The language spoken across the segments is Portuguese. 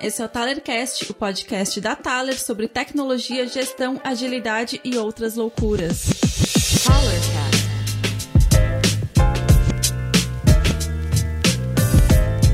esse é o Talercast, o podcast da Taler sobre tecnologia, gestão, agilidade e outras loucuras.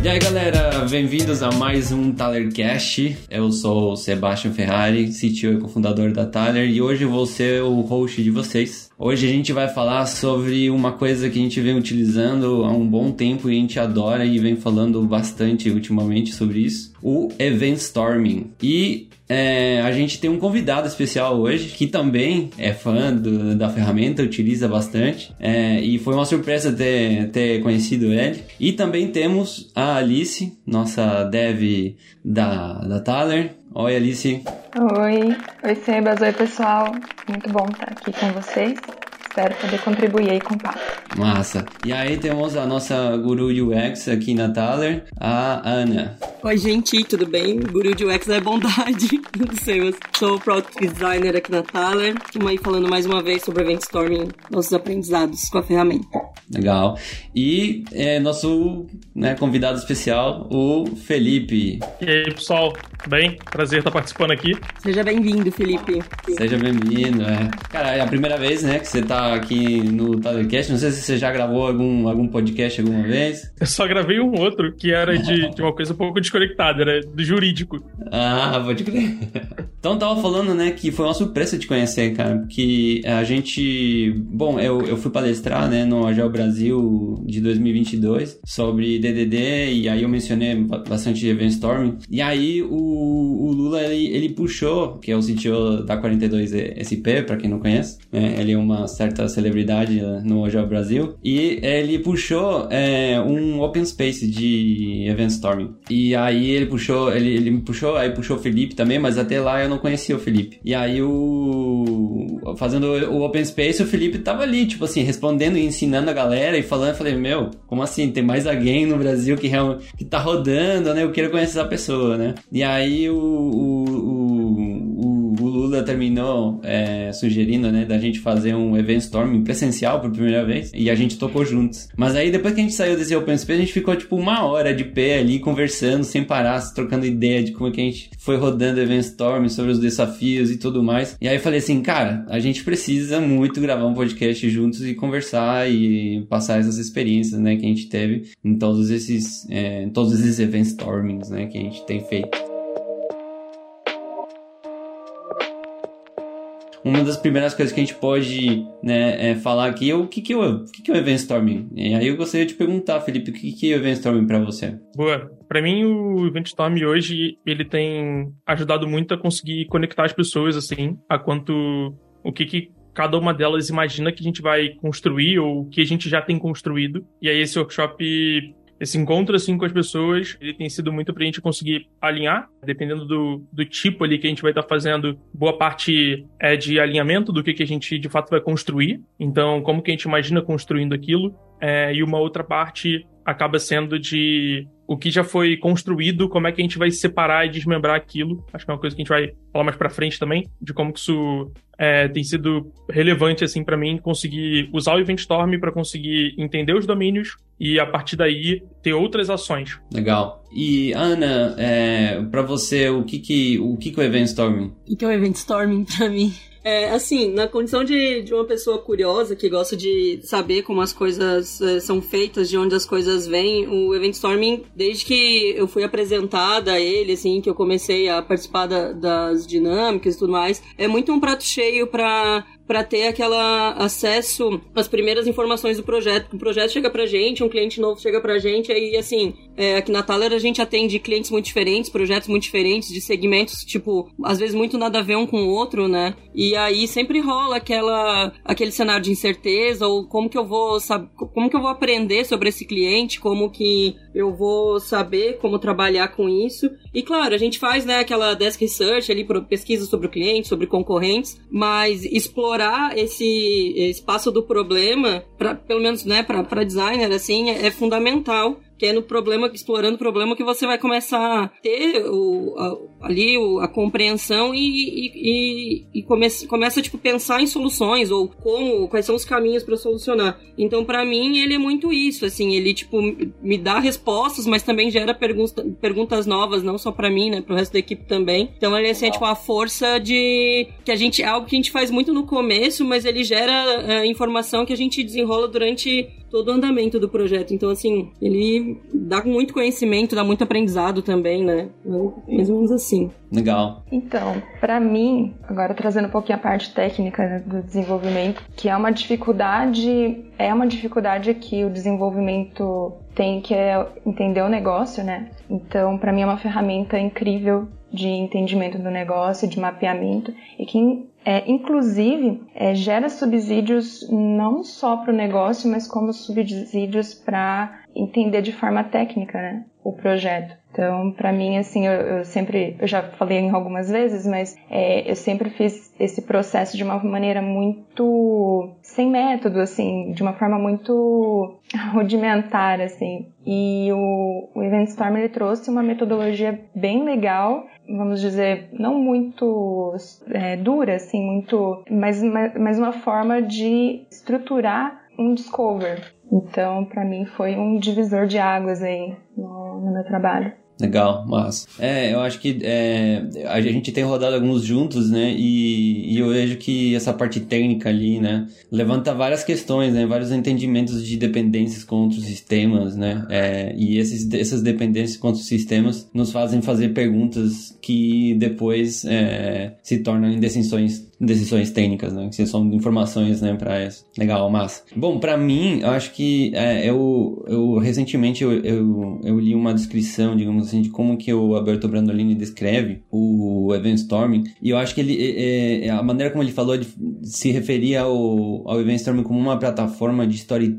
E aí galera, bem-vindos a mais um Talercast. Eu sou o Sebastian Ferrari, CTO e cofundador da Taler, e hoje eu vou ser o host de vocês. Hoje a gente vai falar sobre uma coisa que a gente vem utilizando há um bom tempo e a gente adora e vem falando bastante ultimamente sobre isso, o Event Storming. E é, a gente tem um convidado especial hoje que também é fã do, da ferramenta, utiliza bastante é, e foi uma surpresa ter, ter conhecido ele. E também temos a Alice, nossa dev da, da Thaler. Oi, Alice. Oi, oi Sebas, oi pessoal. Muito bom estar aqui com vocês. Espero poder contribuir aí com o papo. Massa. E aí temos a nossa guru UX aqui na Thaler, a Ana. Oi, gente, tudo bem? Guru de UX é bondade. Não sei, eu sou Product Designer aqui na Thaler. Estamos aí falando mais uma vez sobre Event Storming, nossos aprendizados com a ferramenta. Legal. E é, nosso né, convidado especial, o Felipe. E aí, pessoal, bem? Prazer estar participando aqui. Seja bem-vindo, Felipe. Seja bem-vindo, é. Cara, é a primeira vez, né, que você está aqui no Talercast. Não sei se você já gravou algum, algum podcast alguma vez. Eu só gravei um outro, que era de, de uma coisa um pouco desconectada, era do jurídico. Ah, pode crer. Então tava falando, né, que foi uma surpresa te conhecer, cara, porque a gente... Bom, eu, eu fui palestrar, né, no Agile Brasil de 2022 sobre DDD e aí eu mencionei bastante Event Storming. E aí o, o Lula, ele, ele puxou, que é o CTO da 42SP, para quem não conhece, né, ele é uma certa celebridade no Agile Brasil, e ele puxou é, um open space de Event Storming. E aí ele puxou, ele, ele me puxou, aí puxou o Felipe também, mas até lá eu não conhecia o Felipe. E aí o fazendo o open space, o Felipe tava ali, tipo assim, respondendo e ensinando a galera e falando, eu falei, meu, como assim? Tem mais alguém no Brasil que, que tá rodando, né? Eu quero conhecer essa pessoa, né? E aí o, o, o, o Lula terminou é, sugerindo, né, da gente fazer um event storming presencial por primeira vez e a gente tocou juntos. Mas aí depois que a gente saiu desse open space, a gente ficou tipo uma hora de pé ali conversando sem parar, trocando ideia de como é que a gente foi rodando event storming sobre os desafios e tudo mais. E aí eu falei assim, cara, a gente precisa muito gravar um podcast juntos e conversar e passar essas experiências, né, que a gente teve em todos esses, é, em todos esses event stormings, né, que a gente tem feito. Uma das primeiras coisas que a gente pode né, é falar aqui é o que, que, é, o, que, que é o Event Storming. E aí eu gostaria de perguntar, Felipe, o que, que é o Event Storming para você? Boa. Para mim, o Event Storming hoje, ele tem ajudado muito a conseguir conectar as pessoas, assim, a quanto... o que, que cada uma delas imagina que a gente vai construir ou que a gente já tem construído. E aí esse workshop esse encontro assim com as pessoas, ele tem sido muito pra gente conseguir alinhar, dependendo do, do tipo ali que a gente vai estar tá fazendo, boa parte é de alinhamento do que, que a gente de fato vai construir. Então, como que a gente imagina construindo aquilo, é, e uma outra parte acaba sendo de o que já foi construído, como é que a gente vai separar e desmembrar aquilo. Acho que é uma coisa que a gente vai falar mais para frente também, de como que isso é, tem sido relevante assim para mim conseguir usar o Event Storm para conseguir entender os domínios e a partir daí ter outras ações. Legal. E Ana, é, para você, o que que o que que é o Event Storming? O que é o Event Storming para mim? É, assim, na condição de, de uma pessoa curiosa que gosta de saber como as coisas é, são feitas, de onde as coisas vêm, o Event Storming, desde que eu fui apresentada a ele, assim, que eu comecei a participar da, das dinâmicas e tudo mais, é muito um prato cheio para para ter aquela acesso às primeiras informações do projeto. O projeto chega pra gente, um cliente novo chega pra gente, aí assim, é, aqui na Thaler a gente atende clientes muito diferentes, projetos muito diferentes, de segmentos, tipo, às vezes muito nada a ver um com o outro, né? E aí sempre rola aquela aquele cenário de incerteza, ou como que eu vou saber, como que eu vou aprender sobre esse cliente, como que eu vou saber como trabalhar com isso. E claro, a gente faz, né, aquela desk research ali, pesquisa sobre o cliente, sobre concorrentes, mas explorar esse espaço do problema, pra, pelo menos né, para designer, assim, é fundamental que é no problema, explorando o problema que você vai começar a ter o, a, ali o, a compreensão e, e, e, e come, começa, tipo, pensar em soluções ou como, quais são os caminhos para solucionar. Então, para mim, ele é muito isso, assim, ele, tipo, me dá respostas, mas também gera pergunta, perguntas novas, não só para mim, né, pro resto da equipe também. Então, ele é, assim, é, tipo, a força de, que a gente, é algo que a gente faz muito no começo, mas ele gera é, informação que a gente desenrola durante todo o andamento do projeto. Então, assim, ele dá muito conhecimento, dá muito aprendizado também, né? Mais ou menos assim. Legal. Então, para mim, agora trazendo um pouquinho a parte técnica do desenvolvimento, que é uma dificuldade, é uma dificuldade que o desenvolvimento tem, que é entender o negócio, né? Então, para mim é uma ferramenta incrível de entendimento do negócio, de mapeamento, e que é, inclusive, é, gera subsídios não só para o negócio, mas como subsídios para entender de forma técnica né, o projeto. Então, para mim, assim, eu, eu, sempre, eu já falei em algumas vezes, mas é, eu sempre fiz esse processo de uma maneira muito sem método, assim, de uma forma muito rudimentar, assim. E o, o Event Storm ele trouxe uma metodologia bem legal vamos dizer, não muito é, dura, assim, muito, mas, mas uma forma de estruturar um discover. Então, para mim, foi um divisor de águas aí no, no meu trabalho. Legal, mas é, eu acho que é, a gente tem rodado alguns juntos, né? E, e, eu vejo que essa parte técnica ali, né, levanta várias questões, né? Vários entendimentos de dependências com outros sistemas, né? É, e esses, essas dependências com outros sistemas nos fazem fazer perguntas que depois é, se tornam em decisões técnicas, né? Que são informações, né, para isso. Legal, massa. Bom, para mim, eu acho que é, eu, eu recentemente eu, eu, eu, li uma descrição, digamos assim, de como que o Alberto Brandolini descreve o Event Storming, e eu acho que ele é, é, a maneira como ele falou de se referia ao, ao Event Storming como uma plataforma de story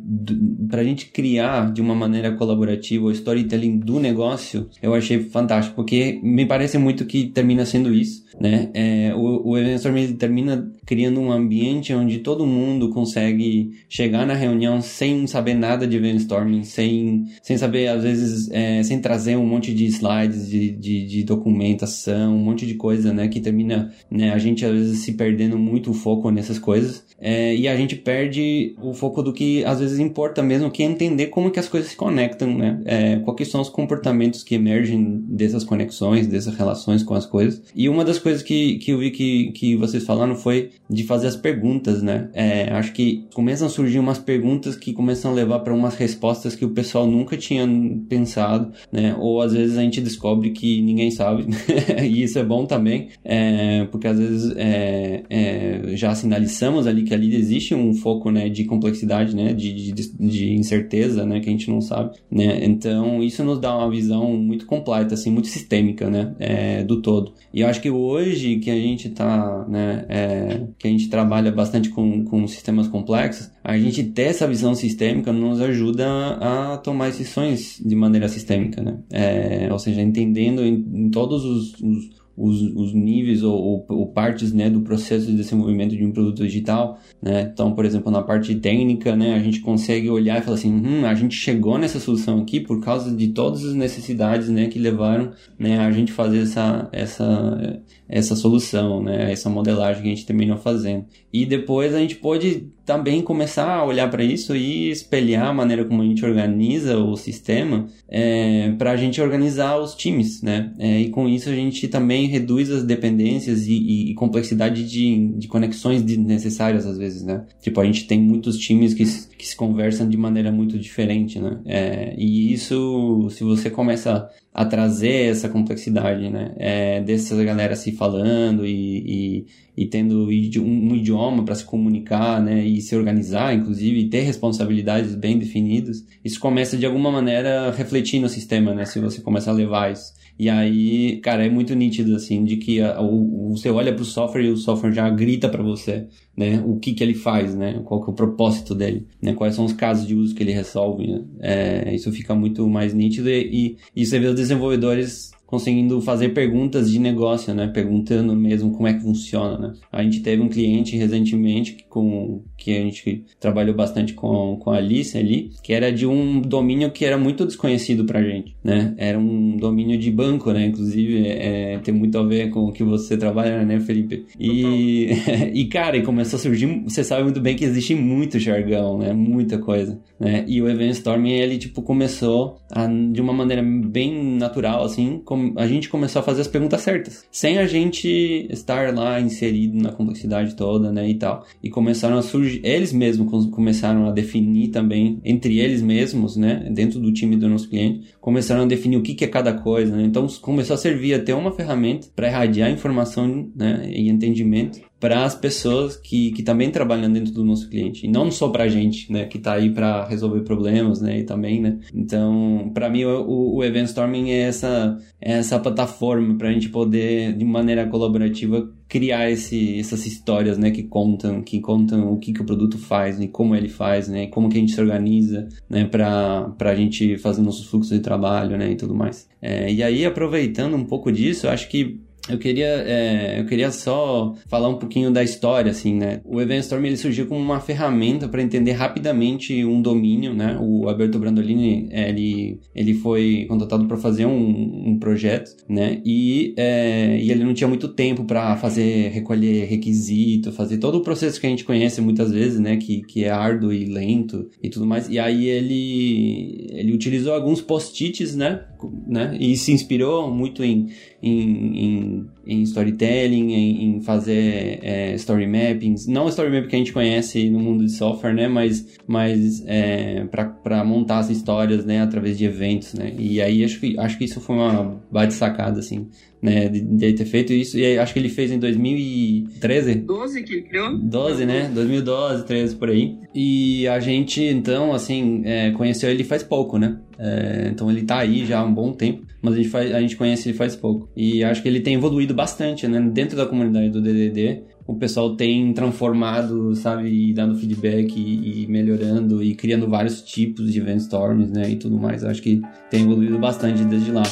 para a gente criar de uma maneira colaborativa o storytelling do negócio, eu achei fantástico, porque me parece muito que termina sendo isso, né? É, o, o Event Storming termina criando um ambiente onde todo mundo consegue chegar na reunião sem saber nada de brainstorming, sem, sem saber, às vezes, é, sem trazer um monte de slides, de, de, de, documentação, um monte de coisa, né? Que termina, né? A gente, às vezes, se perdendo muito o foco nessas coisas. É, e a gente perde o foco do que, às vezes, importa mesmo, que é entender como que as coisas se conectam, né? É, quais são os comportamentos que emergem dessas conexões, dessas relações com as coisas. E uma das coisas que, que eu vi que, que vocês falaram foi de fazer as perguntas, né? É, acho que começam a surgir umas perguntas que começam a levar para umas respostas que o pessoal nunca tinha pensado, né? Ou às vezes a gente descobre que ninguém sabe, e isso é bom também, é, porque às vezes é, é, já sinalizamos ali que ali existe um foco, né, de complexidade, né, de, de, de, incerteza, né, que a gente não sabe, né? Então isso nos dá uma visão muito completa, assim, muito sistêmica, né, é, do todo. E eu acho que hoje que a gente está, né, é, que a gente trabalha bastante com, com sistemas complexos, a gente ter essa visão sistêmica nos ajuda a tomar decisões de maneira sistêmica, né? É, ou seja, entendendo em, em todos os, os os, os níveis ou, ou, ou, partes né, do processo de desenvolvimento de um produto digital. Né? Então, por exemplo, na parte técnica, né, a gente consegue olhar e falar assim, hum, a gente chegou nessa solução aqui por causa de todas as necessidades né, que levaram né, a gente fazer essa, essa, essa solução, né, essa modelagem que a gente terminou fazendo. E depois a gente pode também começar a olhar para isso e espelhar a maneira como a gente organiza o sistema é, para a gente organizar os times, né? É, e com isso a gente também reduz as dependências e, e, e complexidade de, de conexões desnecessárias às vezes, né? Tipo, a gente tem muitos times que, que se conversam de maneira muito diferente, né? É, e isso, se você começa a trazer essa complexidade, né? É, dessa galera se falando e, e, e tendo um idioma para se comunicar, né? E se organizar, inclusive, e ter responsabilidades bem definidas. Isso começa de alguma maneira a refletir no sistema, né? Se você começa a levar isso. E aí, cara, é muito nítido, assim, de que a, o, você olha para o software e o software já grita para você, né? O que que ele faz, né? Qual que é o propósito dele, né? Quais são os casos de uso que ele resolve, né? É, isso fica muito mais nítido e, e, e você vê os desenvolvedores conseguindo fazer perguntas de negócio, né? Perguntando mesmo como é que funciona, né? A gente teve um cliente recentemente com que a gente trabalhou bastante com, com a Alice ali, que era de um domínio que era muito desconhecido pra gente, né? Era um domínio de banco, né? Inclusive, é, tem muito a ver com o que você trabalha, né, Felipe? E, e cara, e começou a surgir, você sabe muito bem que existe muito jargão, né? Muita coisa, né? E o Event Storming, ele, tipo, começou a, de uma maneira bem natural, assim, a gente começou a fazer as perguntas certas, sem a gente estar lá inserido na complexidade toda, né, e tal. E começaram a surgir, eles mesmos começaram a definir também, entre eles mesmos, né, dentro do time do nosso cliente, começaram a definir o que, que é cada coisa, né? Então começou a servir até uma ferramenta para irradiar informação, né, e entendimento para as pessoas que, que também trabalham dentro do nosso cliente e não só para a gente, né, que está aí para resolver problemas, né, e também, né. Então, para mim o, o Event Storming é essa é essa plataforma para a gente poder de maneira colaborativa criar esse, essas histórias, né, que contam, que contam o que, que o produto faz, e como ele faz, né, como que a gente se organiza, né, para a gente fazer nossos fluxos de trabalho, né, e tudo mais. É, e aí, aproveitando um pouco disso, acho que eu queria, é, eu queria só falar um pouquinho da história, assim, né? O Event Storm ele surgiu como uma ferramenta para entender rapidamente um domínio, né? O Alberto Brandolini, ele, ele foi contratado para fazer um, um, projeto, né? E, é, e ele não tinha muito tempo para fazer, recolher requisito, fazer todo o processo que a gente conhece muitas vezes, né? Que, que é árduo e lento e tudo mais. E aí ele, ele utilizou alguns post-its, né? né? E se inspirou muito em, em, em, em storytelling, em, em fazer é, story mappings. Não story map que a gente conhece no mundo de software, né? Mas, mas é, para montar as histórias, né? Através de eventos, né? E aí acho que, acho que isso foi uma baita sacada, assim né, de, de, ter feito isso. E acho que ele fez em 2013. 12 que ele criou? 12, né? 2012, 13 por aí. E a gente, então, assim, é, conheceu ele faz pouco, né? É, então ele tá aí já há um bom tempo, mas a gente, faz, a gente conhece ele faz pouco. E acho que ele tem evoluído bastante, né? Dentro da comunidade do DDD, o pessoal tem transformado, sabe, e dando feedback e, e, melhorando e criando vários tipos de event storms, né, e tudo mais. Acho que tem evoluído bastante desde lá.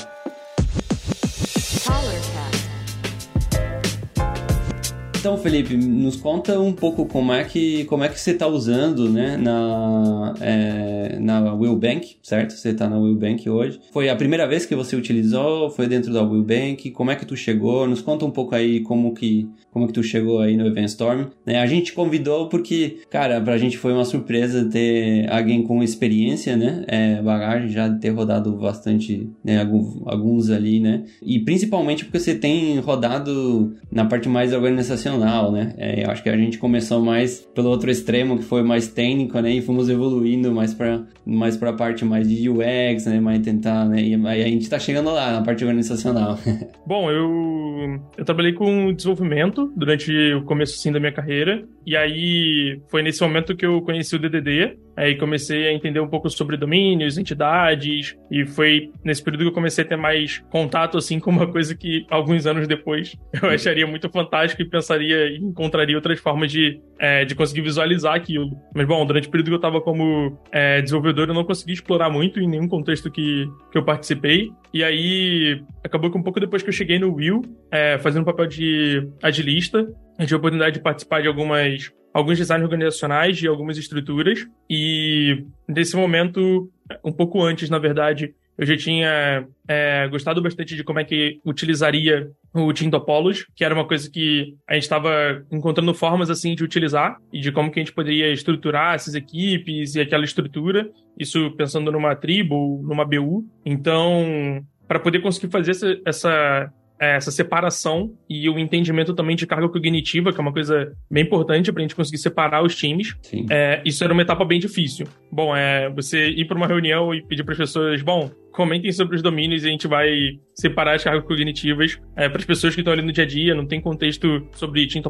Então, Felipe, nos conta um pouco como é que, como é que você está usando, né, na, é, na Willbank, certo? Você está na Willbank hoje. Foi a primeira vez que você utilizou? Foi dentro da Willbank? Como é que tu chegou? Nos conta um pouco aí como que, como que tu chegou aí no Event Storm. Né? A gente convidou porque, cara, pra gente foi uma surpresa ter alguém com experiência, né, é, bagagem, já ter rodado bastante, né, alguns ali, né, e principalmente porque você tem rodado na parte mais organizacional profissional, né? É, eu acho que a gente começou mais pelo outro extremo, que foi mais técnico, né? E fomos evoluindo mais para mais a parte mais de UX, né? Mais tentar, né? E aí a gente está chegando lá, na parte organizacional. Bom, eu, eu trabalhei com desenvolvimento durante o começo, assim, da minha carreira. E aí foi nesse momento que eu conheci o DDD. Aí comecei a entender um pouco sobre domínios, entidades, e foi nesse período que eu comecei a ter mais contato, assim, com uma coisa que alguns anos depois eu acharia muito fantástico e pensaria e encontraria outras formas de, é, de conseguir visualizar aquilo. Mas, bom, durante o período que eu estava como é, desenvolvedor, eu não consegui explorar muito em nenhum contexto que, que eu participei. E aí, acabou que um pouco depois que eu cheguei no Will, é, fazendo papel de agilista, eu tive a oportunidade de participar de algumas alguns designs organizacionais de algumas estruturas e nesse momento, um pouco antes, na verdade, eu já tinha é, gostado bastante de como é que utilizaria o Team Topology, que era uma coisa que a gente estava encontrando formas assim de utilizar e de como que a gente poderia estruturar essas equipes e aquela estrutura, isso pensando numa tribo, numa BU. Então, para poder conseguir fazer essa, essa é, essa separação e o entendimento também de carga cognitiva, que é uma coisa bem importante para a gente conseguir separar os times. É, isso era uma etapa bem difícil. Bom, é você ir para uma reunião e pedir para as pessoas, bom, comentem sobre os domínios e a gente vai separar as cargas cognitivas é, para as pessoas que estão ali no dia a dia, não tem contexto sobre team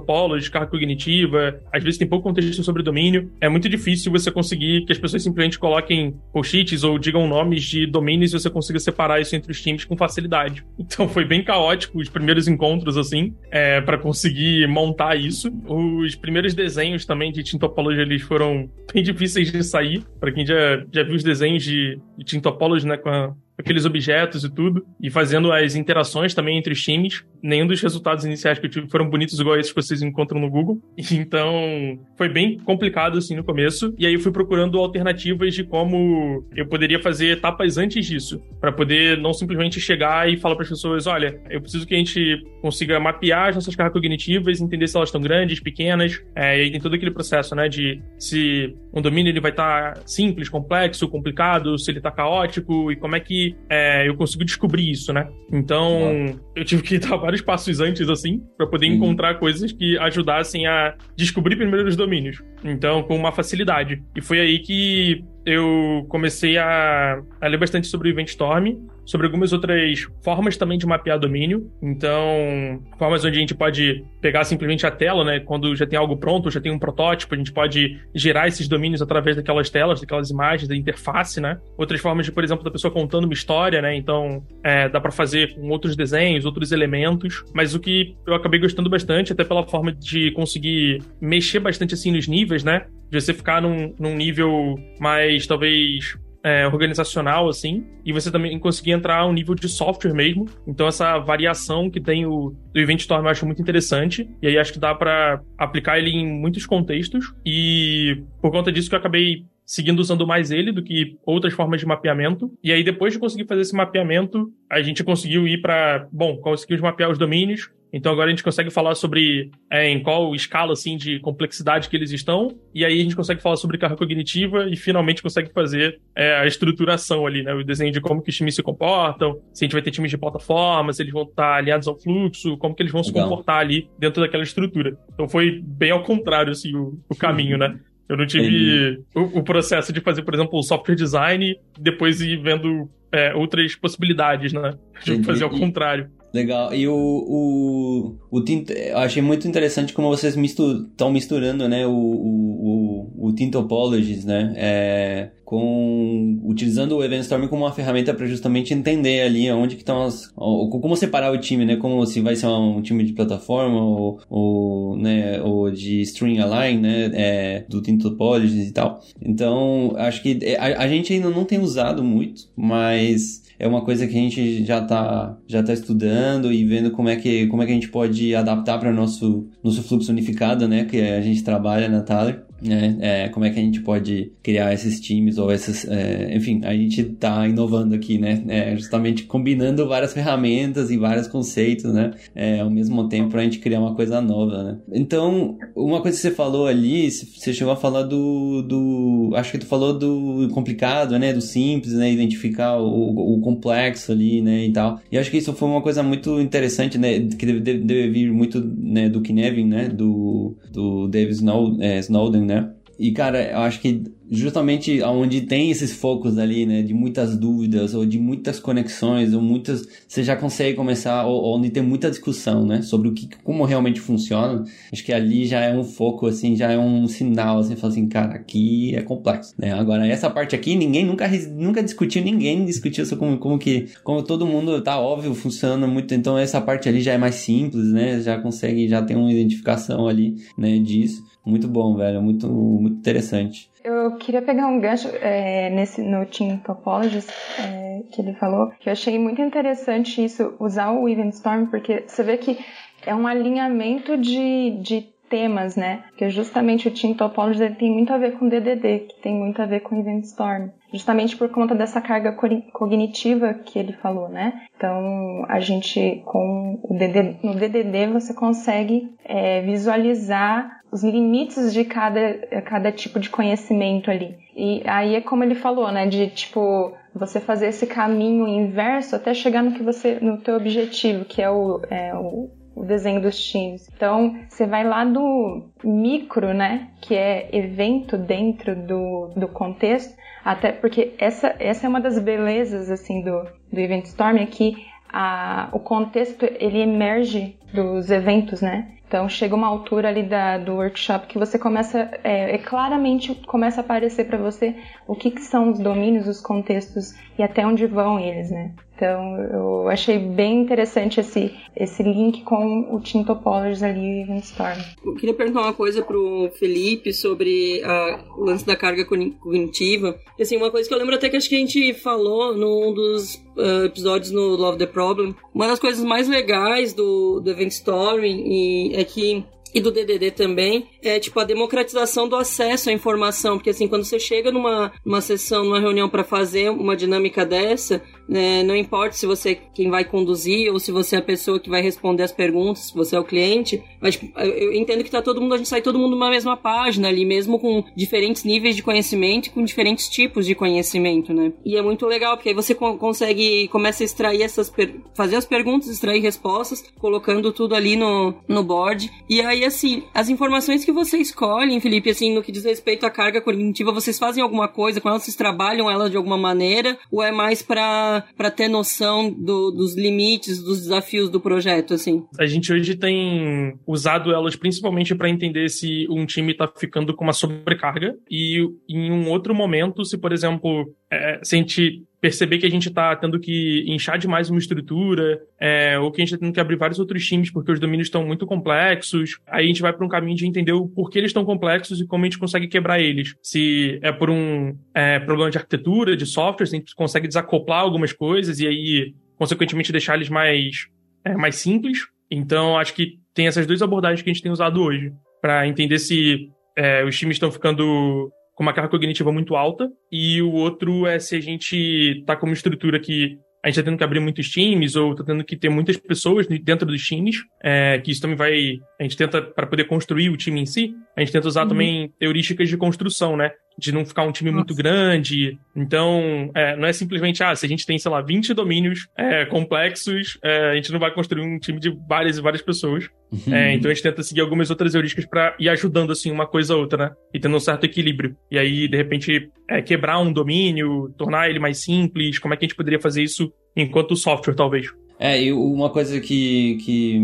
carga cognitiva, às vezes tem pouco contexto sobre domínio. É muito difícil você conseguir que as pessoas simplesmente coloquem post-its ou digam nomes de domínios e você consiga separar isso entre os times com facilidade. Então foi bem caótico os primeiros encontros, assim, é, para conseguir montar isso. Os primeiros desenhos também de team eles foram bem difíceis de sair. Para quem já, já viu os desenhos de, de né, com a aqueles objetos e tudo, e fazendo as interações também entre os times. Nenhum dos resultados iniciais que eu tive foram bonitos igual esses que vocês encontram no Google. Então, foi bem complicado assim no começo. E aí eu fui procurando alternativas de como eu poderia fazer etapas antes disso, para poder não simplesmente chegar e falar para as pessoas, olha, eu preciso que a gente consiga mapear as nossas cargas cognitivas, entender se elas estão grandes, pequenas, é, e tem todo aquele processo, né, de se um domínio ele vai estar tá simples, complexo, complicado, se ele está caótico e como é que é, eu consigo descobrir isso, né? Então, eu tive que dar vários passos antes, assim, para poder uhum. encontrar coisas que ajudassem a descobrir primeiro os domínios. Então, com uma facilidade. E foi aí que eu comecei a, a ler bastante sobre o Event Storm, sobre algumas outras formas também de mapear domínio. Então, formas onde a gente pode pegar simplesmente a tela, né? Quando já tem algo pronto, já tem um protótipo, a gente pode gerar esses domínios através daquelas telas, daquelas imagens, da interface, né? Outras formas de, por exemplo, da pessoa contando uma história, né? Então, é, dá para fazer com outros desenhos, outros elementos. Mas o que eu acabei gostando bastante, até pela forma de conseguir mexer bastante assim nos níveis, né? De você ficar num, num nível mais, talvez, é, organizacional, assim, e você também conseguir entrar a um nível de software mesmo. Então, essa variação que tem o do Event Storm eu acho muito interessante, e aí acho que dá para aplicar ele em muitos contextos, e por conta disso que eu acabei seguindo usando mais ele do que outras formas de mapeamento. E aí, depois de conseguir fazer esse mapeamento, a gente conseguiu ir para. Bom, conseguimos mapear os domínios, então agora a gente consegue falar sobre é, em qual escala assim de complexidade que eles estão, e aí a gente consegue falar sobre carga cognitiva e finalmente consegue fazer é, a estruturação ali, né? O desenho de como que os times se comportam, se a gente vai ter times de plataforma, se eles vão estar alinhados ao fluxo, como que eles vão Legal. se comportar ali dentro daquela estrutura. Então foi bem ao contrário assim o, o caminho, né? Eu não tive o, o, processo de fazer, por exemplo, o software design, depois ir vendo é, outras possibilidades, né? De fazer ao contrário. Legal. E o, o, o Tint, eu achei muito interessante como vocês estão misturando, né, o, o, o, o Tintopologies, né, é, com utilizando o Event Storm como uma ferramenta para justamente entender ali onde que estão as como separar o time, né, como se vai ser um time de plataforma ou, ou né, ou de string align, né, é, do Tintopologies e tal. Então, acho que é, a, a gente ainda não tem usado muito, mas é uma coisa que a gente já está já tá estudando e vendo como é que, como é que a gente pode adaptar para nosso nosso fluxo unificado, né, que a gente trabalha na Thaler né? É, como é que a gente pode criar esses times ou esses, é, enfim, a gente está inovando aqui, né? É, justamente combinando várias ferramentas e vários conceitos, né? É, ao mesmo tempo para a gente criar uma coisa nova, né? Então, uma coisa que você falou ali, você chegou a falar do, do acho que tu falou do complicado, né? Do simples, né? Identificar o, o complexo ali, né? E tal. E acho que isso foi uma coisa muito interessante, né? Que deve, deve, vir muito né, do Kinevin, né? Do, do David é, Snowden, né? E, cara, eu acho que justamente onde tem esses focos ali, né, de muitas dúvidas ou de muitas conexões ou muitas, você já consegue começar ou, onde tem muita discussão, né, sobre o que, como realmente funciona. Acho que ali já é um foco, assim, já é um sinal, assim, fala assim, cara, aqui é complexo, né. Agora essa parte aqui ninguém nunca nunca discutiu, ninguém discutiu sobre como, como que, como todo mundo tá óbvio funciona muito. Então essa parte ali já é mais simples, né, já consegue, já tem uma identificação ali, né, disso. Muito bom, velho, muito muito interessante. Eu queria pegar um gancho é, nesse, no Team Topologies é, que ele falou, que eu achei muito interessante isso, usar o Event Storm, porque você vê que é um alinhamento de, de temas, né? Porque justamente o Team Topologies ele tem muito a ver com DDD, que tem muito a ver com Event Storm. Justamente por conta dessa carga cognitiva que ele falou, né? Então, a gente, com o DDD, no DDD, você consegue é, visualizar os limites de cada, cada tipo de conhecimento ali. E aí é como ele falou, né, de tipo você fazer esse caminho inverso até chegar no que você no teu objetivo, que é o, é, o, o desenho dos times. Então, você vai lá do micro, né, que é evento dentro do, do contexto, até porque essa, essa é uma das belezas, assim, do, do Event Storm, é que a, o contexto, ele emerge dos eventos, né? Então chega uma altura ali da, do workshop que você começa, é, é claramente começa a aparecer para você o que, que, são os domínios, os contextos e até onde vão eles, né? Então eu achei bem interessante esse, esse link com o Team Topologies ali e Event Storm. Eu queria perguntar uma coisa pro Felipe sobre a, o lance da carga cognitiva. Assim, uma coisa que eu lembro até que acho que a gente falou num dos uh, episódios no Love the Problem. Uma das coisas mais legais do, do Event Story é que e do DDD também, é tipo a democratização do acesso à informação, porque assim, quando você chega numa, numa sessão, numa reunião para fazer uma dinâmica dessa, né, não importa se você é quem vai conduzir ou se você é a pessoa que vai responder as perguntas, se você é o cliente, mas tipo, eu entendo que tá todo mundo, a gente sai todo mundo numa mesma página ali, mesmo com diferentes níveis de conhecimento com diferentes tipos de conhecimento, né? E é muito legal, porque aí você consegue, começa a extrair essas, fazer as perguntas, extrair respostas, colocando tudo ali no, no board, e aí assim, as informações que você escolhe, Felipe, assim, no que diz respeito à carga cognitiva, vocês fazem alguma coisa com ela? Vocês trabalham ela de alguma maneira? Ou é mais para ter noção do, dos limites, dos desafios do projeto, assim? A gente hoje tem usado elas principalmente para entender se um time está ficando com uma sobrecarga e em um outro momento, se, por exemplo, é, se a gente perceber que a gente está tendo que inchar demais uma estrutura, é, ou que a gente está tendo que abrir vários outros times porque os domínios estão muito complexos. Aí a gente vai para um caminho de entender o porquê eles estão complexos e como a gente consegue quebrar eles. Se é por um é, problema de arquitetura, de software, se a gente consegue desacoplar algumas coisas e aí, consequentemente, deixar eles mais, é, mais simples. Então, acho que tem essas duas abordagens que a gente tem usado hoje para entender se é, os times estão ficando com uma carga cognitiva muito alta, e o outro é se a gente tá com uma estrutura que a gente tá tendo que abrir muitos times ou tá tendo que ter muitas pessoas dentro dos times, é, que isso também vai. A gente tenta, para poder construir o time em si, a gente tenta usar uhum. também heurísticas de construção, né? De não ficar um time Nossa. muito grande. Então, é, não é simplesmente, ah, se a gente tem, sei lá, 20 domínios é, complexos, é, a gente não vai construir um time de várias e várias pessoas. Uhum. É, então a gente tenta seguir algumas outras heurísticas para ir ajudando, assim, uma coisa a outra, né? E tendo um certo equilíbrio. E aí, de repente, é, quebrar um domínio, tornar ele mais simples, como é que a gente poderia fazer isso enquanto software, talvez. É, e uma coisa que, que,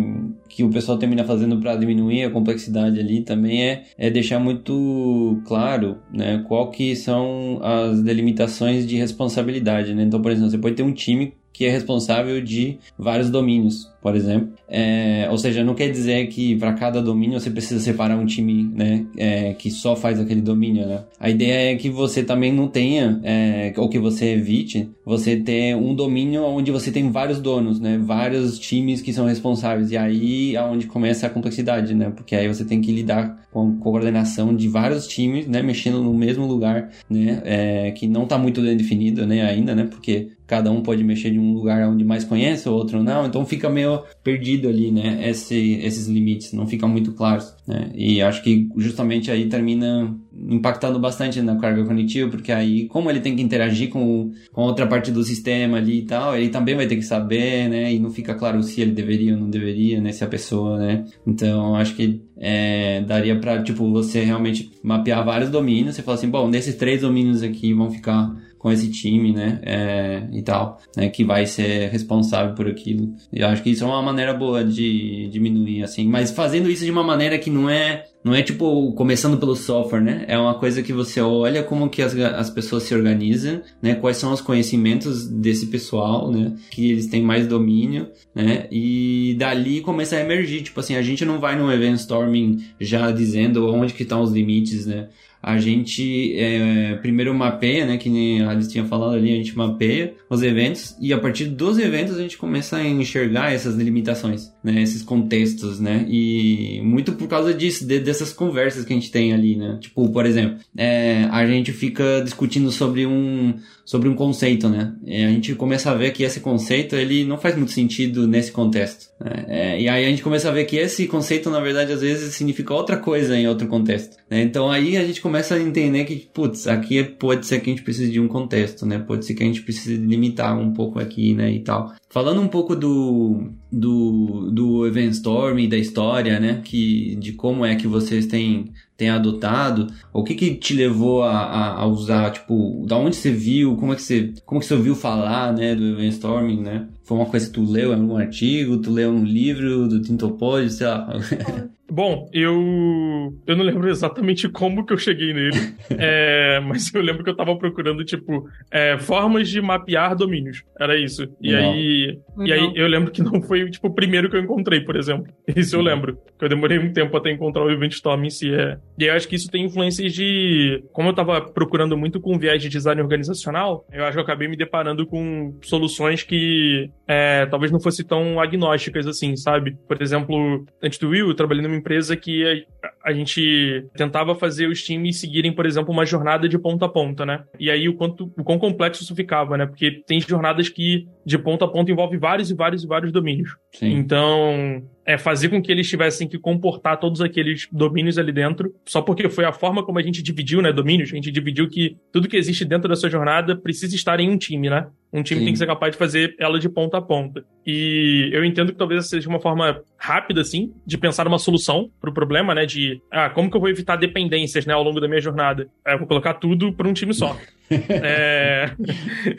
que o pessoal termina fazendo para diminuir a complexidade ali também é, é deixar muito claro né, qual que são as delimitações de responsabilidade. Né? Então, por exemplo, você pode ter um time que é responsável de vários domínios por exemplo. É, ou seja, não quer dizer que para cada domínio você precisa separar um time, né, é, que só faz aquele domínio, né? A ideia é que você também não tenha, é, ou que você evite, você ter um domínio onde você tem vários donos, né, vários times que são responsáveis e aí é onde começa a complexidade, né? Porque aí você tem que lidar com, a coordenação de vários times, né, mexendo no mesmo lugar, né, é, que não está muito bem definido, né, ainda, né? Porque cada um pode mexer de um lugar onde mais conhece, o outro não, então fica meio perdido ali, né? Esse, esses limites não ficam muito claros, né? E acho que justamente aí termina impactando bastante na carga cognitiva, porque aí, como ele tem que interagir com, com outra parte do sistema ali e tal, ele também vai ter que saber, né? E não fica claro se ele deveria ou não deveria, né? Se a pessoa, né? Então, acho que é, daria para tipo, você realmente mapear vários domínios, você fala assim, bom, desses três domínios aqui vão ficar com esse time, né, é, e tal, né, que vai ser responsável por aquilo. Eu acho que isso é uma maneira boa de diminuir, assim, mas fazendo isso de uma maneira que não é, não é tipo começando pelo software, né, é uma coisa que você olha como que as, as pessoas se organizam, né, quais são os conhecimentos desse pessoal, né, que eles têm mais domínio, né, e dali começa a emergir, tipo assim, a gente não vai num event storming já dizendo onde que estão os limites, né, a gente é, primeiro mapeia, né, que nem a Alice tinha falado ali, a gente mapeia os eventos e a partir dos eventos a gente começa a enxergar essas limitações, né, esses contextos, né, e muito por causa disso, de, dessas conversas que a gente tem ali, né, tipo, por exemplo, é, a gente fica discutindo sobre um sobre um conceito, né? E a gente começa a ver que esse conceito ele não faz muito sentido nesse contexto. Né? É, e aí a gente começa a ver que esse conceito, na verdade, às vezes significa outra coisa em outro contexto. Né? Então aí a gente começa a entender que, putz, aqui pode ser que a gente precise de um contexto, né? Pode ser que a gente precise limitar um pouco aqui, né? E tal. Falando um pouco do, do, do Event Storm e da história, né? Que, de como é que vocês têm tem adotado? O que que te levou a, a, a, usar, tipo, da onde você viu, como é que você, como que você ouviu falar, né, do event storming, né? Foi uma coisa que tu leu em algum artigo, tu leu um livro do Tintopod, sei lá. Bom, eu eu não lembro exatamente como que eu cheguei nele, é, mas eu lembro que eu tava procurando tipo é, formas de mapear domínios. Era isso. E Não. aí e aí eu lembro que não foi tipo o primeiro que eu encontrei, por exemplo. Isso eu Não. lembro. Que eu demorei um tempo até encontrar o Event Storm em si. É. E aí eu acho que isso tem influências de como eu tava procurando muito com viés de design organizacional, eu acho que eu acabei me deparando com soluções que é, talvez não fossem tão agnósticas assim, sabe? Por exemplo, antes do Will, eu trabalhei numa empresa que a, gente tentava fazer os times seguirem, por exemplo, uma jornada de ponta a ponta, né? E aí o quanto o quão complexo isso ficava, né? Porque tem jornadas que de ponta a ponta envolve vários e vários e vários domínios. Sim. Então, é fazer com que eles tivessem que comportar todos aqueles domínios ali dentro, só porque foi a forma como a gente dividiu, né, domínios, a gente dividiu que tudo que existe dentro da sua jornada precisa estar em um time, né? Um time Sim. tem que ser capaz de fazer ela de ponta a ponta. E eu entendo que talvez seja uma forma rápida, assim, de pensar uma solução para o problema, né? De, ah, como que eu vou evitar dependências, né, ao longo da minha jornada? É, eu vou colocar tudo para um time só. É,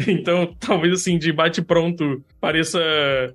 Então, talvez assim, de bate-pronto pareça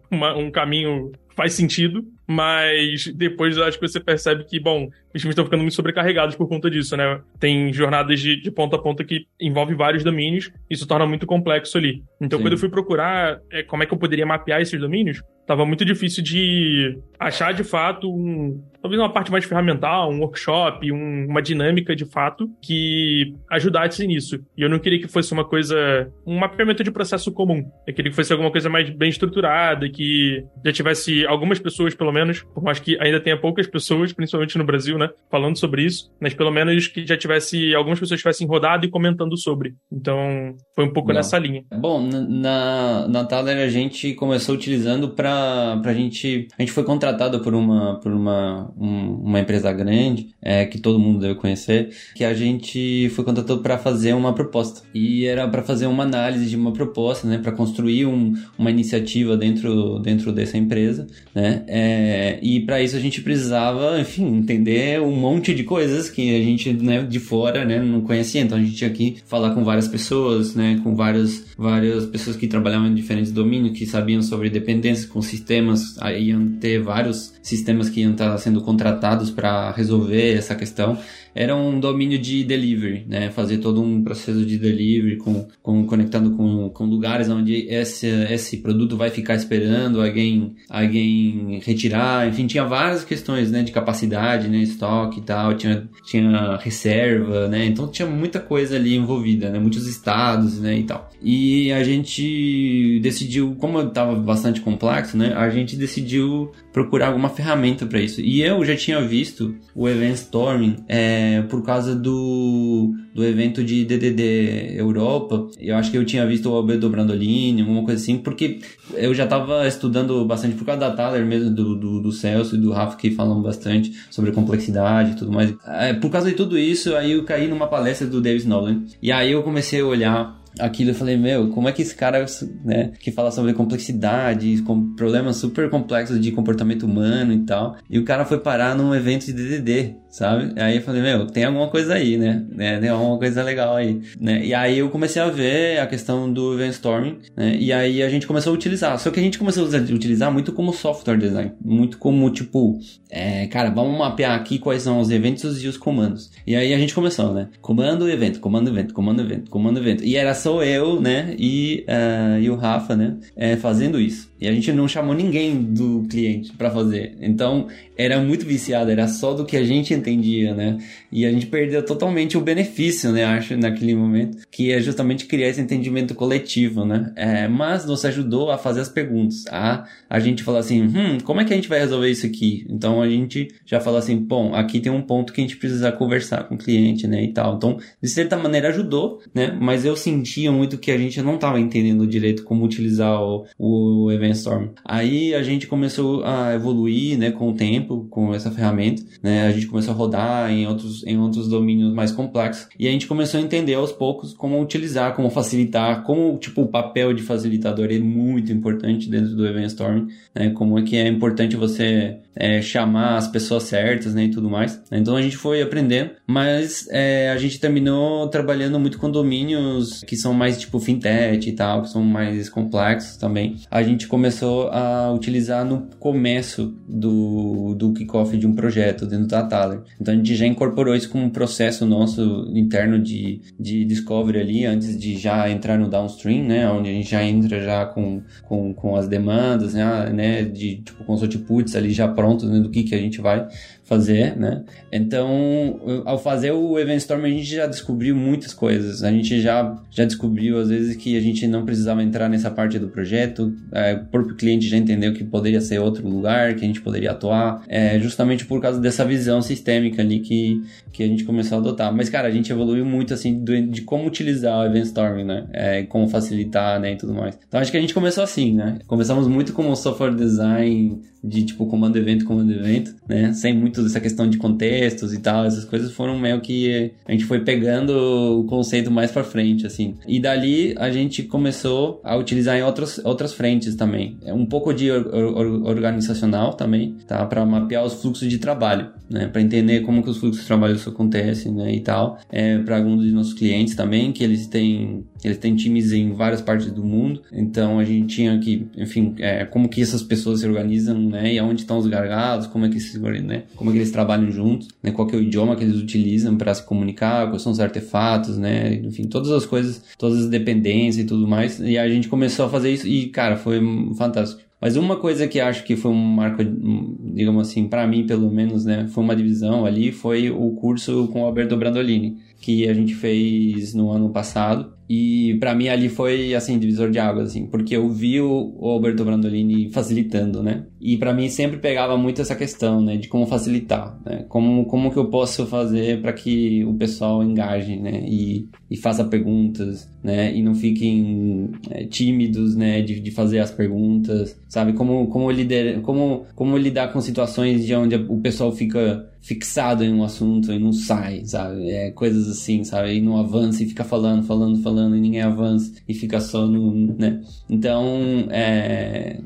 uma- um caminho que faz sentido, mas depois eu acho que você percebe que, bom, os times estão ficando muito sobrecarregados por conta disso, né? Tem jornadas de, de ponta a ponta que envolvem vários domínios, isso torna muito complexo ali. Então, Sim. quando eu fui procurar é, como é que eu poderia mapear esses domínios, tava muito difícil de achar de fato um, talvez uma parte mais ferramental, um workshop, um- uma dinâmica de fato que ajudasse nisso. E eu não queria que fosse uma coisa, um mapeamento de processo comum. Eu queria que fosse alguma coisa mais bem estruturada, que já tivesse algumas pessoas, pelo menos, por mais que ainda tenha poucas pessoas, principalmente no Brasil, né, falando sobre isso, mas pelo menos que já tivesse, algumas pessoas tivessem rodado e comentando sobre. Então, foi um pouco Não. nessa linha. Bom, na- na, Thaler a gente começou utilizando pra, pra gente. A gente foi contratado por uma, por uma, um- uma empresa grande, é, que todo mundo deve conhecer, que a gente foi contratado para fazer uma proposta. E era para fazer uma análise de uma proposta, né, para construir um- uma iniciativa dentro, dentro dessa empresa, né, é, e para isso a gente precisava, enfim, entender um monte de coisas que a gente, né, de fora, né, não conhecia. Então a gente tinha que falar com várias pessoas, né, com várias, várias pessoas que trabalhavam em diferentes domínios, que sabiam sobre dependência, com sistemas, aí iam ter vários sistemas que iam estar sendo contratados para resolver essa questão. Era um domínio de delivery, né, fazer todo um processo de delivery com, com conectando com, com lugares onde esse, esse produto vai ficar esperando alguém, alguém retirar, enfim, tinha várias questões, né, de capacidade, né, estoque e tal, tinha, tinha reserva, né, então tinha muita coisa ali envolvida, né, muitos estados, né, e tal. E a gente decidiu, como estava bastante complexo, né, a gente decidiu procurar alguma ferramenta para isso. E eu já tinha visto o Event Storming é, por causa do, do evento de DDD Europa. Eu acho que eu tinha visto o Albedo Brandolini, alguma coisa assim, porque eu já estava estudando bastante por causa da Thaler mesmo, do, do, do Celso e do Rafa, que falam bastante sobre complexidade e tudo mais. É, por causa de tudo isso, aí eu caí numa palestra do Davis Nolan. E aí eu comecei a olhar aquilo eu falei, meu, como é que esse cara, né, que fala sobre complexidade, com problemas super complexos de comportamento humano e tal, e o cara foi parar num evento de DDD, sabe? Aí eu falei, meu, tem alguma coisa aí, né? né? Tem alguma coisa legal aí, né? E aí eu comecei a ver a questão do event storming, né? E aí a gente começou a utilizar, só que a gente começou a utilizar muito como software design, muito como, tipo, é, cara, vamos mapear aqui quais são os eventos e os comandos. E aí a gente começou, né? Comando, evento, comando, evento, comando, evento, comando, evento. E era só eu, né? E, uh, e o Rafa, né? É, fazendo isso. E a gente não chamou ninguém do cliente para fazer. Então, era muito viciado, era só do que a gente entendia, né? E a gente perdeu totalmente o benefício, né? Acho, naquele momento, que é justamente criar esse entendimento coletivo, né? É, mas nos ajudou a fazer as perguntas, a, a gente falar assim, hum, como é que a gente vai resolver isso aqui? Então, a gente já falou assim, bom, aqui tem um ponto que a gente precisa conversar com o cliente, né? E tal. Então, de certa maneira ajudou, né? Mas eu sentia muito que a gente não estava entendendo direito como utilizar o, o Event Storm. Aí a gente começou a evoluir, né, com o tempo, com essa ferramenta, né? A gente começou a rodar em outros, em outros domínios mais complexos e a gente começou a entender aos poucos como utilizar, como facilitar, como, tipo, o papel de facilitador é muito importante dentro do Event Storm, né? Como é que é importante você é, chamar as pessoas certas, né, e tudo mais. Então a gente foi aprendendo, mas é, a gente terminou trabalhando muito com domínios que são mais tipo fintech e tal, que são mais complexos também, a gente começou a utilizar no começo do, do kickoff de um projeto dentro da Thaler. Então a gente já incorporou isso como um processo nosso interno de, de discovery ali, antes de já entrar no downstream, né? Onde a gente já entra já com, com, com as demandas, né? né de tipo, com os outputs ali já prontos né? do que, que a gente vai fazer, né? Então, ao fazer o Event Storm, a gente já descobriu muitas coisas. A gente já, já descobriu, às vezes, que a gente não precisava entrar nessa parte do projeto. É, o próprio cliente já entendeu que poderia ser outro lugar, que a gente poderia atuar, é, justamente por causa dessa visão sistêmica ali que, que a gente começou a adotar. Mas, cara, a gente evoluiu muito, assim, do, de como utilizar o Event Storming, né? É, como facilitar, né? E tudo mais. Então, acho que a gente começou assim, né? Começamos muito como software design de, tipo, comando evento, comando evento, né? Sem muito dessa questão de contextos e tal. Essas coisas foram meio que a gente foi pegando o conceito mais para frente, assim. E dali a gente começou a utilizar em outras, outras frentes também. É um pouco de or, or, organizacional também, tá? Para mapear os fluxos de trabalho, né? Para entender como que os fluxos de trabalho acontecem, né? E tal. É, para alguns dos nossos clientes também, que eles têm eles têm times em várias partes do mundo. Então a gente tinha que, enfim, é, como que essas pessoas se organizam, né? E aonde estão os gargalos, como é que se, né? Como é que eles trabalham juntos, né? Qual é o idioma que eles utilizam para se comunicar, quais são os artefatos, né? Enfim, todas as coisas, todas as dependências e tudo mais. E a gente começou a fazer isso e, cara, foi fantástico. Mas uma coisa que acho que foi um marco, digamos assim, para mim pelo menos, né, foi uma divisão ali, foi o curso com o Alberto Brandolini, que a gente fez no ano passado. E para mim ali foi assim divisor de águas assim, porque eu vi o, Alberto Brandolini facilitando, né? E para mim sempre pegava muito essa questão, né, de como facilitar, né? Como como que eu posso fazer para que o pessoal engaje, né? E, e faça perguntas, né? E não fiquem é, tímidos, né, de, de fazer as perguntas, sabe? Como como lider, como como lidar com situações de onde o pessoal fica fixado em um assunto e não sai, sabe? É coisas assim, sabe? E não avança e fica falando, falando, falando e ninguém avança e fica só no, né? Então, é,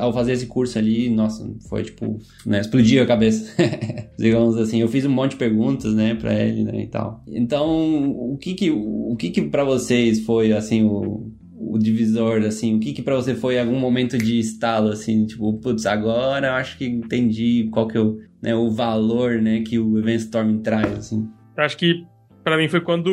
ao fazer esse curso ali, nossa, foi tipo, né? Explodiu a cabeça, digamos assim. Eu fiz um monte de perguntas, né, para ele, né, e tal. Então, o que que, o que que para vocês foi, assim, o o divisor, assim? O que que pra você foi algum momento de estalo, assim? Tipo, putz, agora eu acho que entendi qual que é o, né, o valor, né, que o Event Storm traz, assim. Acho que para mim foi quando...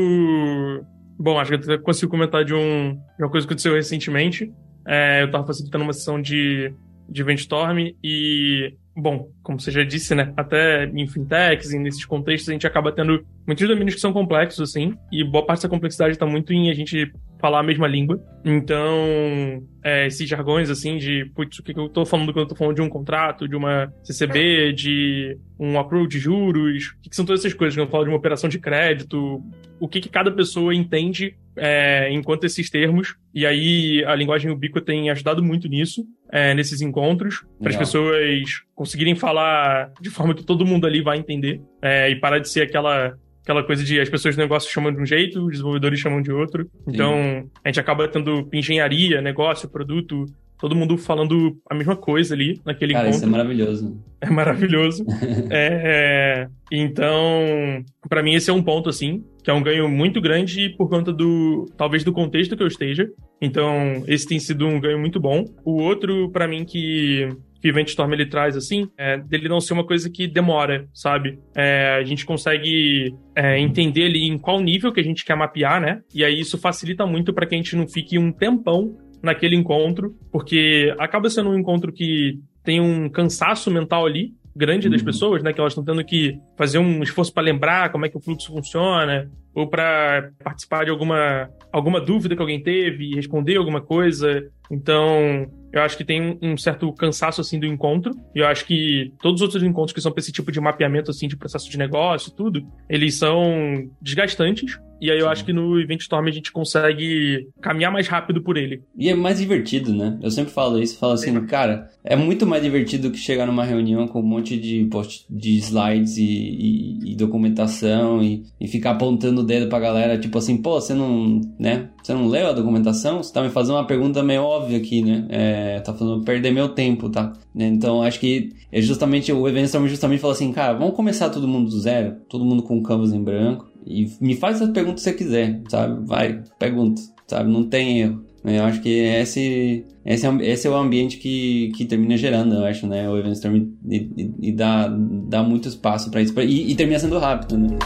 Bom, acho que eu consigo comentar de, um, de uma coisa que aconteceu recentemente. É, eu tava facilitando uma sessão de, de Event Storm e bom, como você já disse, né? Até em fintechs e nesses contextos a gente acaba tendo muitos domínios que são complexos, assim, e boa parte dessa complexidade está muito em a gente falar a mesma língua. Então, é, esses jargões, assim, de, putz, o que, eu tô falando quando eu tô falando de um contrato, de uma CCB, de um accrual de juros, o que, que, são todas essas coisas? Quando eu falo de uma operação de crédito, o que, que cada pessoa entende é, enquanto esses termos. E aí, a linguagem ubíqua tem ajudado muito nisso, é, nesses encontros, para as pessoas conseguirem falar de forma que todo mundo ali vai entender, é, e parar de ser aquela aquela coisa de as pessoas do negócio chamam de um jeito, os desenvolvedores chamam de outro. Então, Sim. a gente acaba tendo engenharia, negócio, produto, todo mundo falando a mesma coisa ali naquele Cara, encontro. isso é maravilhoso. É maravilhoso. é, então, para mim esse é um ponto assim, que é um ganho muito grande por conta do talvez do contexto que eu esteja. Então, esse tem sido um ganho muito bom. O outro para mim que que o Event Storm ele traz, assim, é dele não ser uma coisa que demora, sabe? É, a gente consegue é, entender ali em qual nível que a gente quer mapear, né? E aí isso facilita muito para que a gente não fique um tempão naquele encontro, porque acaba sendo um encontro que tem um cansaço mental ali, grande das uhum. pessoas, né? Que elas estão tendo que fazer um esforço para lembrar como é que o fluxo funciona, ou para participar de alguma, alguma dúvida que alguém teve e responder alguma coisa. Então, eu acho que tem um certo cansaço assim do encontro. E eu acho que todos os outros encontros que são para esse tipo de mapeamento assim de processo de negócio, tudo, eles são desgastantes. E aí eu Sim. acho que no Event Storm a gente consegue caminhar mais rápido por ele. E é mais divertido, né? Eu sempre falo isso, falo assim, Sim. cara, é muito mais divertido que chegar numa reunião com um monte de post de slides e, e, e documentação e, e, ficar apontando o dedo pra galera, tipo assim, pô, você não, né? Você não leu a documentação? Você tá me fazendo uma pergunta meio óbvia aqui, né? É, tá falando perder meu tempo, tá? Então acho que é justamente o evento justamente falou assim, cara, vamos começar todo mundo do zero, todo mundo com canvas em branco E me faz as perguntas que você quiser, sabe? Vai, pergunta, sabe? Não tem erro. Eu acho que esse, esse, esse é o ambiente que, que termina gerando, eu acho, né? O Event Storm e, e, e dá, dá muito espaço para isso. E, e termina sendo rápido, né?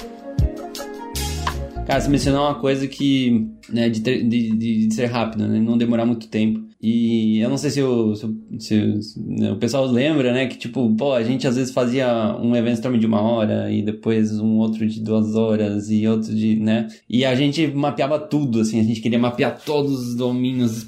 Cara, você mencionou uma coisa que, né, de, ter, de, de, ser rápido, né, não demorar muito tempo. E eu não sei se, o, se, se né, o pessoal lembra, né, que tipo, pô, a gente às vezes fazia um evento storm de uma hora e depois um outro de duas horas e outro de, né, e a gente mapeava tudo, assim, a gente queria mapear todos os domínios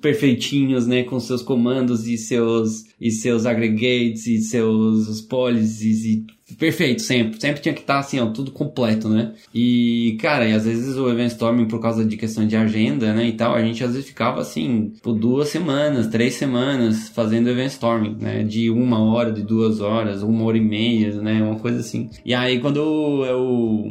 perfeitinhos, né, com seus comandos e seus, e seus aggregates e seus policies e perfeito, sempre. Sempre tinha que estar assim, ó, tudo completo, né? E, cara, e às vezes o event storming, por causa de questão de agenda, né, e tal, a gente às vezes ficava assim, por duas semanas, três semanas fazendo event storming, né? De uma hora, de duas horas, uma hora e meia, né? Uma coisa assim. E aí, quando eu.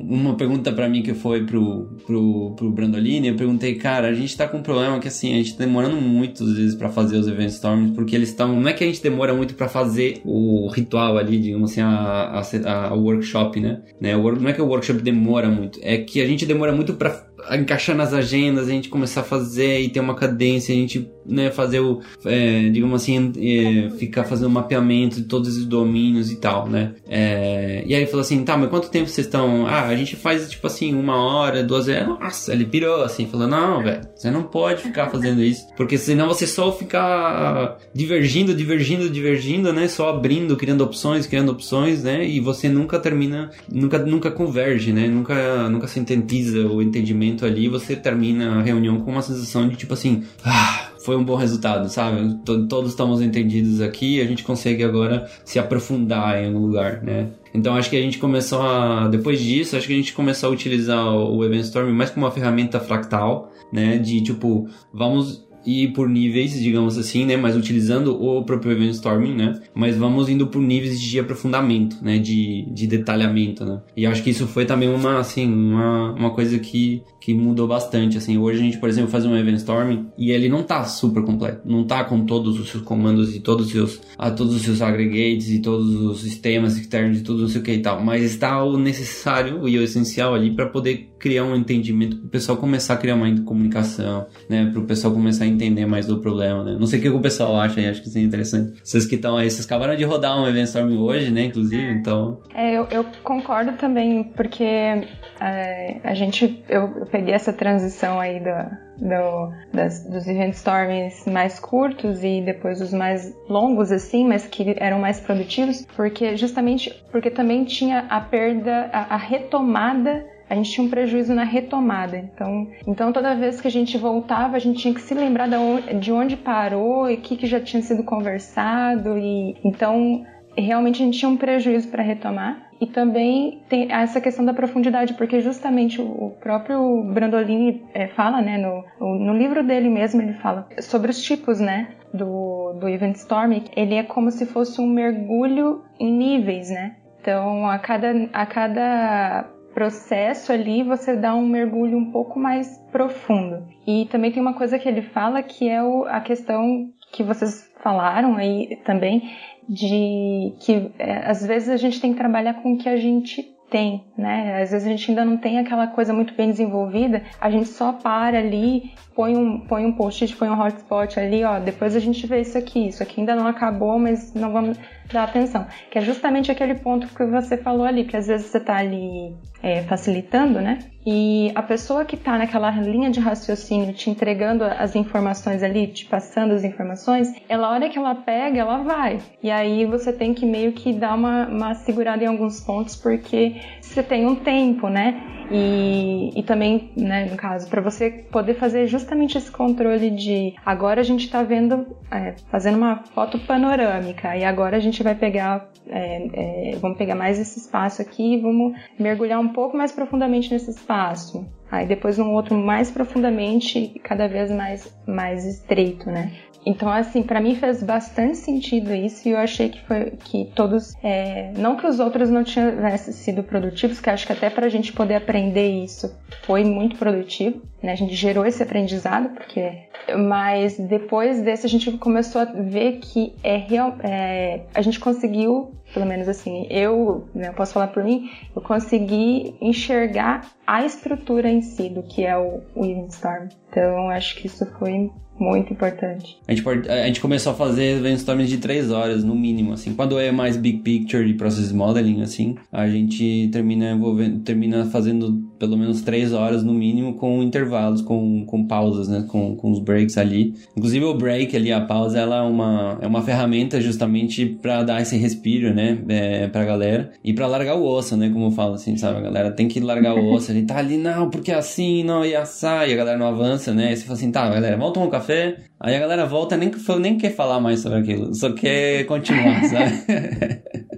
Uma pergunta para mim que foi pro, pro, pro Brandolini, eu perguntei, cara, a gente tá com um problema que assim, a gente tá demorando muito às vezes para fazer os event stormings, porque eles estão. Não é que a gente demora muito para fazer o ritual ali, digamos assim, a, a a, workshop, né? né? Não é que o workshop demora muito, é que a gente demora muito para encaixar nas agendas, a gente começar a fazer e ter uma cadência, a gente né, fazer o, é, digamos assim, é, ficar fazendo um mapeamento de todos os domínios e tal, né? É, e aí falou assim, tá, mas quanto tempo vocês estão? Ah, a gente faz tipo assim, uma hora, duas horas. Nossa, ele pirou assim, falou, não, velho, você não pode ficar fazendo isso, porque senão você só ficar divergindo, divergindo, divergindo, né? Só abrindo, criando opções, criando opções, né? E você nunca termina, nunca, nunca converge, né? Nunca, nunca sintetiza o entendimento ali, você termina a reunião com uma sensação de tipo assim, ah, foi um bom resultado, sabe? Todos estamos entendidos aqui, a gente consegue agora se aprofundar em algum lugar, né? Então acho que a gente começou a, depois disso, acho que a gente começou a utilizar o Event Storm mais como uma ferramenta fractal, né? De tipo, vamos ir por níveis, digamos assim, né? Mas utilizando o próprio event storming, né? Mas vamos indo por níveis de aprofundamento, né? De, de detalhamento, né? E acho que isso foi também uma, assim, uma, uma coisa que, que mudou bastante, assim. Hoje a gente, por exemplo, faz um event storming e ele não tá super completo. Não tá com todos os seus comandos e todos os seus, a todos os seus aggregates e todos os sistemas externos e tudo não sei o que e tal. Mas está o necessário e o essencial ali para poder criar um entendimento, para o pessoal começar a criar uma comunicação, né? Para o pessoal começar a entender mais do problema, né? Não sei o que o pessoal acha, acho que isso é interessante. Vocês que estão aí, vocês acabaram de rodar um event storm hoje, né? Inclusive, então. É, eu, eu concordo também, porque é, a gente, eu, eu, peguei essa transição aí do, do, das, dos event storms mais curtos e depois os mais longos, assim, mas que eram mais produtivos, porque justamente porque também tinha a perda, a, a retomada a gente tinha um prejuízo na retomada. Então, então toda vez que a gente voltava, a gente tinha que se lembrar de onde, de onde parou e o que, que já tinha sido conversado. E então realmente a gente tinha um prejuízo para retomar. E também tem essa questão da profundidade, porque justamente o próprio Brandolini é, fala, né, no, no livro dele mesmo, ele fala sobre os tipos, né, do, do Event Storm. Ele é como se fosse um mergulho em níveis, né? Então, a cada, a cada processo ali você dá um mergulho um pouco mais profundo. E também tem uma coisa que ele fala que é o, a questão que vocês falaram aí também de que é, às vezes a gente tem que trabalhar com o que a gente tem, né? Às vezes a gente ainda não tem aquela coisa muito bem desenvolvida, a gente só para ali, põe um, põe um post-it, põe um hotspot ali, ó, depois a gente vê isso aqui, isso aqui ainda não acabou, mas não vamos dar atenção. Que é justamente aquele ponto que você falou ali, que às vezes você tá ali é, facilitando, né? E a pessoa que está naquela linha de raciocínio, te entregando as informações ali, te passando as informações, ela, a hora que ela pega, ela vai. E aí você tem que meio que dar uma, uma segurada em alguns pontos, porque você tem um tempo, né? E, e também, né, no caso, para você poder fazer justamente esse controle de agora a gente está vendo, é, fazendo uma foto panorâmica, e agora a gente vai pegar, é, é, vamos pegar mais esse espaço aqui e vamos mergulhar um pouco mais profundamente nesse espaço. aí depois um outro mais profundamente cada vez mais, mais estreito, né? Então, assim, para mim fez bastante sentido isso e eu achei que foi que todos, é, não que os outros não tivessem sido produtivos, que acho que até para a gente poder aprender isso foi muito produtivo, né? A gente gerou esse aprendizado, porque, mas depois desse a gente começou a ver que é real, é, a gente conseguiu, pelo menos assim, eu, né, eu posso falar por mim, eu consegui enxergar a estrutura em si do que é o, o Storm. Então, acho que isso foi muito importante. A gente, pode, a gente começou a fazer brainstorms de três horas, no mínimo, assim. Quando é mais big picture de process modeling, assim, a gente termina envolvendo, termina fazendo pelo menos três horas no mínimo com intervalos, com, com pausas, né? Com, com os breaks ali. Inclusive o break ali, a pausa, ela é uma, é uma ferramenta justamente para dar esse respiro, né? É, pra galera. E para largar o osso, né? Como eu falo assim, sabe? A galera tem que largar o osso. Gente tá ali, não, porque é assim, não, e assar, e a galera não avança, né? E você fala assim, tá, galera, vamos tomar um café, aí a galera volta nem, nem quer falar mais sobre aquilo, só quer continuar, sabe?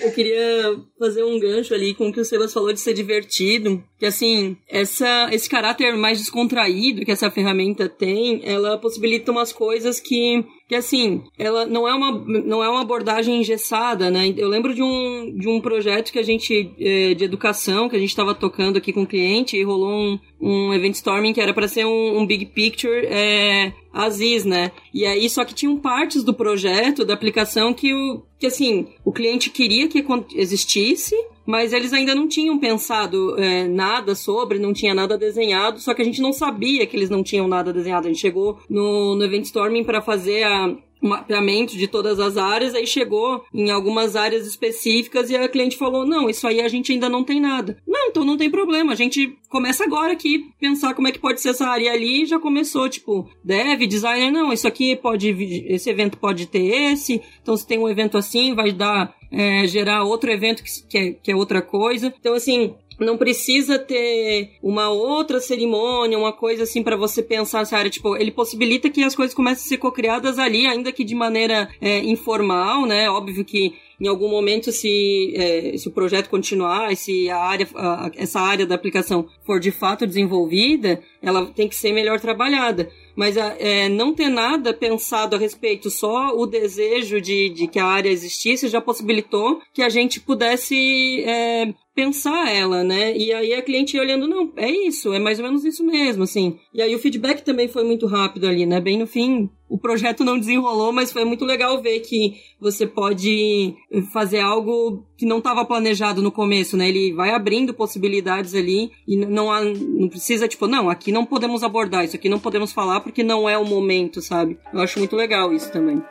Eu queria fazer um gancho ali com o que o Sebas falou de ser divertido, que assim, essa, esse caráter mais descontraído que essa ferramenta tem, ela possibilita umas coisas que que assim, ela não é uma, não é uma abordagem engessada, né? Eu lembro de um, de um projeto que a gente, é, de educação, que a gente estava tocando aqui com o cliente e rolou um, um event storming que era para ser um, um, big picture é, Aziz, né? E aí, só que tinham partes do projeto, da aplicação, que, o, que assim, o cliente queria que existisse, mas eles ainda não tinham pensado é, nada sobre, não tinha nada desenhado, só que a gente não sabia que eles não tinham nada desenhado. A gente chegou no, no Event Storming para fazer a, mapeamento de todas as áreas, aí chegou em algumas áreas específicas e a cliente falou: não, isso aí a gente ainda não tem nada. Não, então não tem problema, a gente começa agora aqui, pensar como é que pode ser essa área ali e já começou, tipo, dev, designer, não, isso aqui pode, esse evento pode ter esse, então se tem um evento assim, vai dar, é, gerar outro evento que, que, é, que é outra coisa. Então, assim, não precisa ter uma outra cerimônia, uma coisa assim para você pensar essa área. Tipo, ele possibilita que as coisas comecem a ser cocriadas ali, ainda que de maneira é, informal, né? Óbvio que em algum momento, se, é, se o projeto continuar, se a área, a, essa área da aplicação for de fato desenvolvida, ela tem que ser melhor trabalhada. Mas é, não ter nada pensado a respeito, só o desejo de, de que a área existisse já possibilitou que a gente pudesse é, pensar ela, né? E aí a cliente olhando, não, é isso, é mais ou menos isso mesmo, assim. E aí o feedback também foi muito rápido ali, né? Bem no fim, o projeto não desenrolou, mas foi muito legal ver que você pode fazer algo que não estava planejado no começo, né? Ele vai abrindo possibilidades ali e não, há, não precisa, tipo, não, aqui não podemos abordar, isso aqui não podemos falar porque não é o momento, sabe? Eu acho muito legal isso também.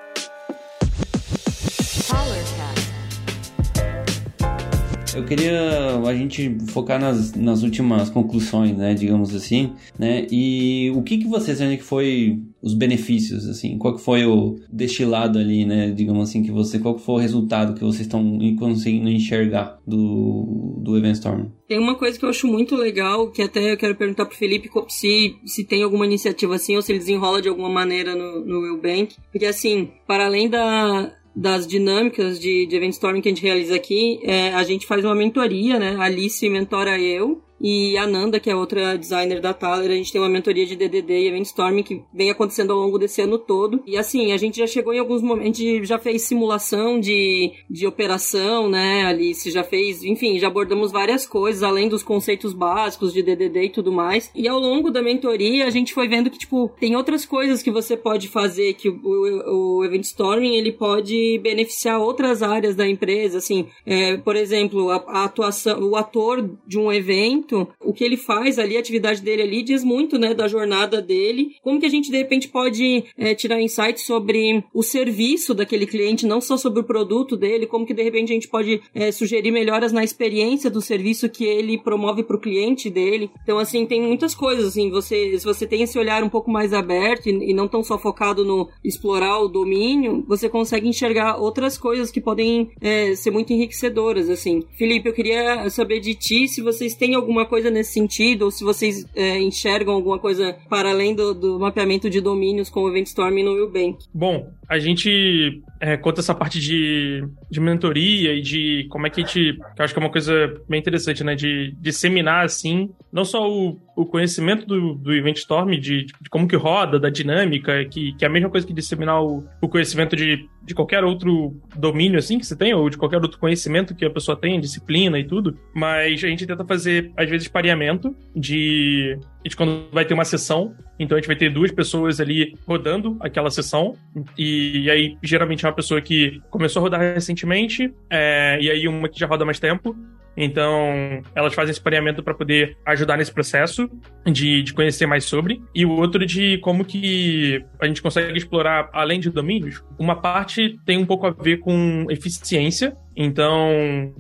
Eu queria a gente focar nas, nas últimas conclusões, né, digamos assim, né? E o que que vocês acham que foi os benefícios, assim? Qual que foi o destilado ali, né, digamos assim, que você, qual que foi o resultado que vocês estão conseguindo enxergar do, do Event Storm? Tem uma coisa que eu acho muito legal, que até eu quero perguntar pro Felipe se, se tem alguma iniciativa assim, ou se ele desenrola de alguma maneira no, no Willbank. Porque assim, para além da, das dinâmicas de, de event storming que a gente realiza aqui, é, a gente faz uma mentoria, né? A Alice mentora eu e a Nanda, que é outra designer da Thaler, a gente tem uma mentoria de DDD e Event Storming que vem acontecendo ao longo desse ano todo. E assim, a gente já chegou em alguns momentos, a gente já fez simulação de, de operação, né, Alice? Já fez, enfim, já abordamos várias coisas, além dos conceitos básicos de DDD e tudo mais. E ao longo da mentoria, a gente foi vendo que, tipo, tem outras coisas que você pode fazer, que o, o, o Event Storming, ele pode beneficiar outras áreas da empresa, assim, é, por exemplo, a, a atuação, o ator de um evento muito o que ele faz ali, a atividade dele ali, diz muito, né, da jornada dele. Como que a gente, de repente, pode é, tirar insights sobre o serviço daquele cliente, não só sobre o produto dele, como que, de repente, a gente pode é, sugerir melhoras na experiência do serviço que ele promove para o cliente dele. Então, assim, tem muitas coisas, assim, você, se você tem esse olhar um pouco mais aberto e, e não tão só focado no explorar o domínio, você consegue enxergar outras coisas que podem é, ser muito enriquecedoras, assim. Felipe, eu queria saber de ti se vocês têm alguma alguma coisa nesse sentido, ou se vocês é, enxergam alguma coisa para além do, do, mapeamento de domínios com o Event Storm no Willbank. Bom, a gente é, quanto essa parte de, de mentoria e de como é que a gente. Que eu acho que é uma coisa bem interessante, né? De disseminar, assim, não só o, o conhecimento do, do Event Storm, de, de, como que roda, da dinâmica, que, que é a mesma coisa que disseminar o, o conhecimento de, de qualquer outro domínio, assim, que você tem, ou de qualquer outro conhecimento que a pessoa tem, disciplina e tudo. Mas a gente tenta fazer, às vezes, pareamento de gente quando vai ter uma sessão, então a gente vai ter duas pessoas ali rodando aquela sessão, e, e aí geralmente é uma pessoa que começou a rodar recentemente, é, e aí uma que já roda mais tempo, então, elas fazem esse pareamento para poder ajudar nesse processo de, de conhecer mais sobre. E o outro de como que a gente consegue explorar, além de domínios, uma parte tem um pouco a ver com eficiência. Então,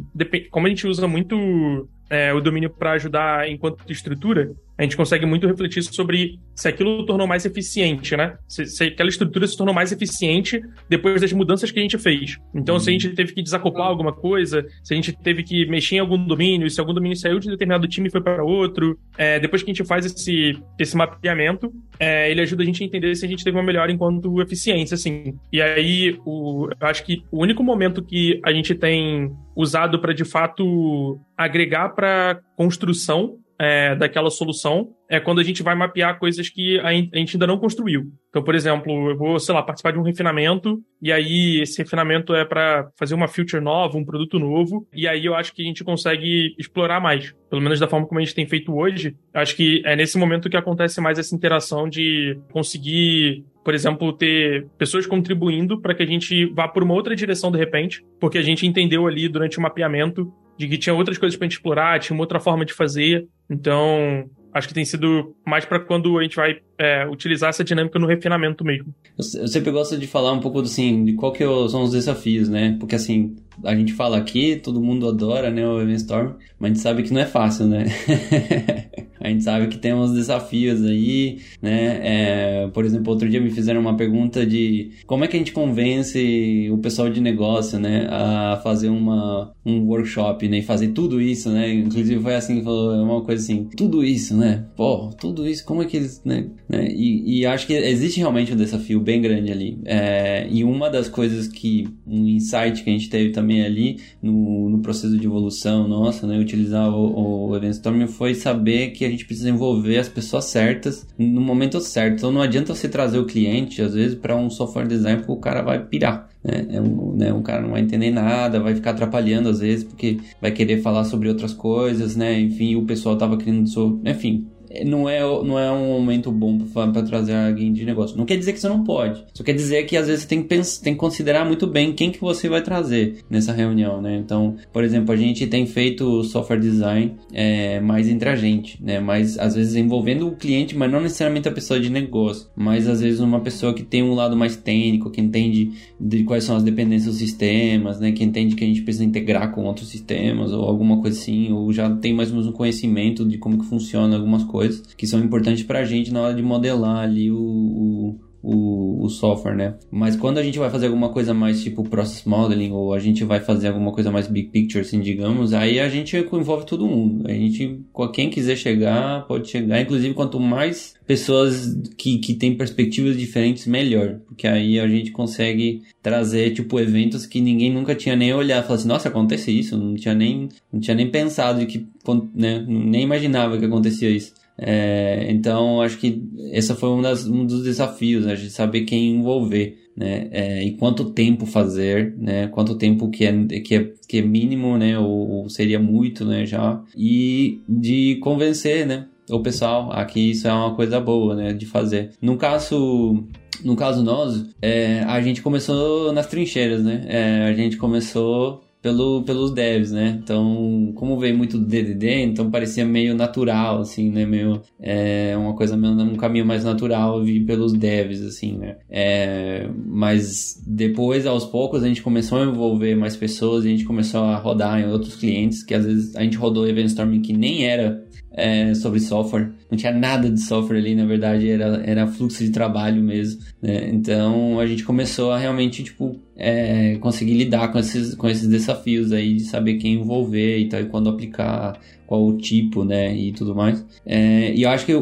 como a gente usa muito é, o domínio para ajudar enquanto estrutura, a gente consegue muito refletir sobre se aquilo tornou mais eficiente, né? Se, se, aquela estrutura se tornou mais eficiente depois das mudanças que a gente fez. Então, se a gente teve que desacoplar alguma coisa, se a gente teve que mexer em algum domínio, se algum domínio saiu de determinado time e foi para outro, é, depois que a gente faz esse, esse mapeamento, é, ele ajuda a gente a entender se a gente teve uma melhora enquanto eficiência, assim. E aí, o, eu acho que o único momento que a gente tem usado para de fato agregar para construção é, daquela solução é quando a gente vai mapear coisas que a gente ainda não construiu. Então, por exemplo, eu vou, sei lá, participar de um refinamento, e aí esse refinamento é para fazer uma feature nova, um produto novo, e aí eu acho que a gente consegue explorar mais. Pelo menos da forma como a gente tem feito hoje, acho que é nesse momento que acontece mais essa interação de conseguir por exemplo, ter pessoas contribuindo para que a gente vá por uma outra direção de repente, porque a gente entendeu ali durante o mapeamento de que tinha outras coisas para gente explorar, tinha uma outra forma de fazer. Então, acho que tem sido mais para quando a gente vai é, utilizar essa dinâmica no refinamento mesmo. Eu sempre gosto de falar um pouco assim, de qual que é são os desafios, né? Porque assim, a gente fala aqui, todo mundo adora, né, o Storm, mas a gente sabe que não é fácil, né? a gente sabe que tem uns desafios aí, né? É, por exemplo, outro dia me fizeram uma pergunta de como é que a gente convence o pessoal de negócio, né, a fazer uma, um workshop, né, e fazer tudo isso, né? Inclusive foi assim, falou é uma coisa assim, tudo isso, né? Pô, tudo isso, como é que eles, né? Né? E, e acho que existe realmente um desafio bem grande ali. É, e uma das coisas que, um insight que a gente teve também ali no, no processo de evolução nossa, né? Utilizar o, o Eventstorm foi saber que a gente precisa envolver as pessoas certas no momento certo. Então não adianta você trazer o cliente, às vezes, para um software design, porque o cara vai pirar. Né? É um, né? um cara não vai entender nada, vai ficar atrapalhando às vezes, porque vai querer falar sobre outras coisas, né? Enfim, o pessoal tava querendo. Enfim, não é, não é um momento bom para trazer alguém de negócio. Não quer dizer que você não pode. Só quer dizer que às vezes você tem que, pensar, tem que considerar muito bem quem que você vai trazer nessa reunião, né? Então, por exemplo, a gente tem feito software design é, mais entre a gente, né? Mas às vezes envolvendo o cliente, mas não necessariamente a pessoa de negócio. Mas às vezes uma pessoa que tem um lado mais técnico, que entende de quais são as dependências dos sistemas, né? Que entende que a gente precisa integrar com outros sistemas ou alguma coisa assim, ou já tem mais ou menos um conhecimento de como que funciona algumas coisas coisas que são importantes para a gente na hora de modelar ali o, o o, o, software, né? Mas quando a gente vai fazer alguma coisa mais tipo process modeling ou a gente vai fazer alguma coisa mais big picture, assim, digamos, aí a gente envolve todo mundo. A gente, quem quiser chegar, pode chegar. Inclusive, quanto mais pessoas que, que têm perspectivas diferentes, melhor. Porque aí a gente consegue trazer, tipo, eventos que ninguém nunca tinha nem olhado. Falar assim, nossa, acontece isso. Não tinha nem, não tinha nem pensado que, né? Nem imaginava que acontecia isso. É, então, acho que esse foi um, das, um dos desafios, né, de saber quem envolver, né, é, e quanto tempo fazer, né, quanto tempo que é, que é, que é mínimo, né, ou, ou seria muito, né, já, e de convencer, né, o pessoal aqui isso é uma coisa boa, né, de fazer. No caso no caso nós, é, a gente começou nas trincheiras, né? É, a gente começou pelo, pelos devs, né? Então, como veio muito do DDD, então parecia meio natural, assim, né? Meio, é, uma coisa, um caminho mais natural vir pelos devs, assim, né? É, mas depois, aos poucos, a gente começou a envolver mais pessoas, a gente começou a rodar em outros clientes, que às vezes a gente rodou Event Storming que nem era é, sobre software. Não tinha nada de software ali, na verdade, era, era fluxo de trabalho mesmo. Né? Então a gente começou a realmente, tipo, é, conseguir lidar com esses, com esses desafios aí de saber quem envolver e tal, e quando aplicar, qual o tipo, né, e tudo mais. É, e eu acho que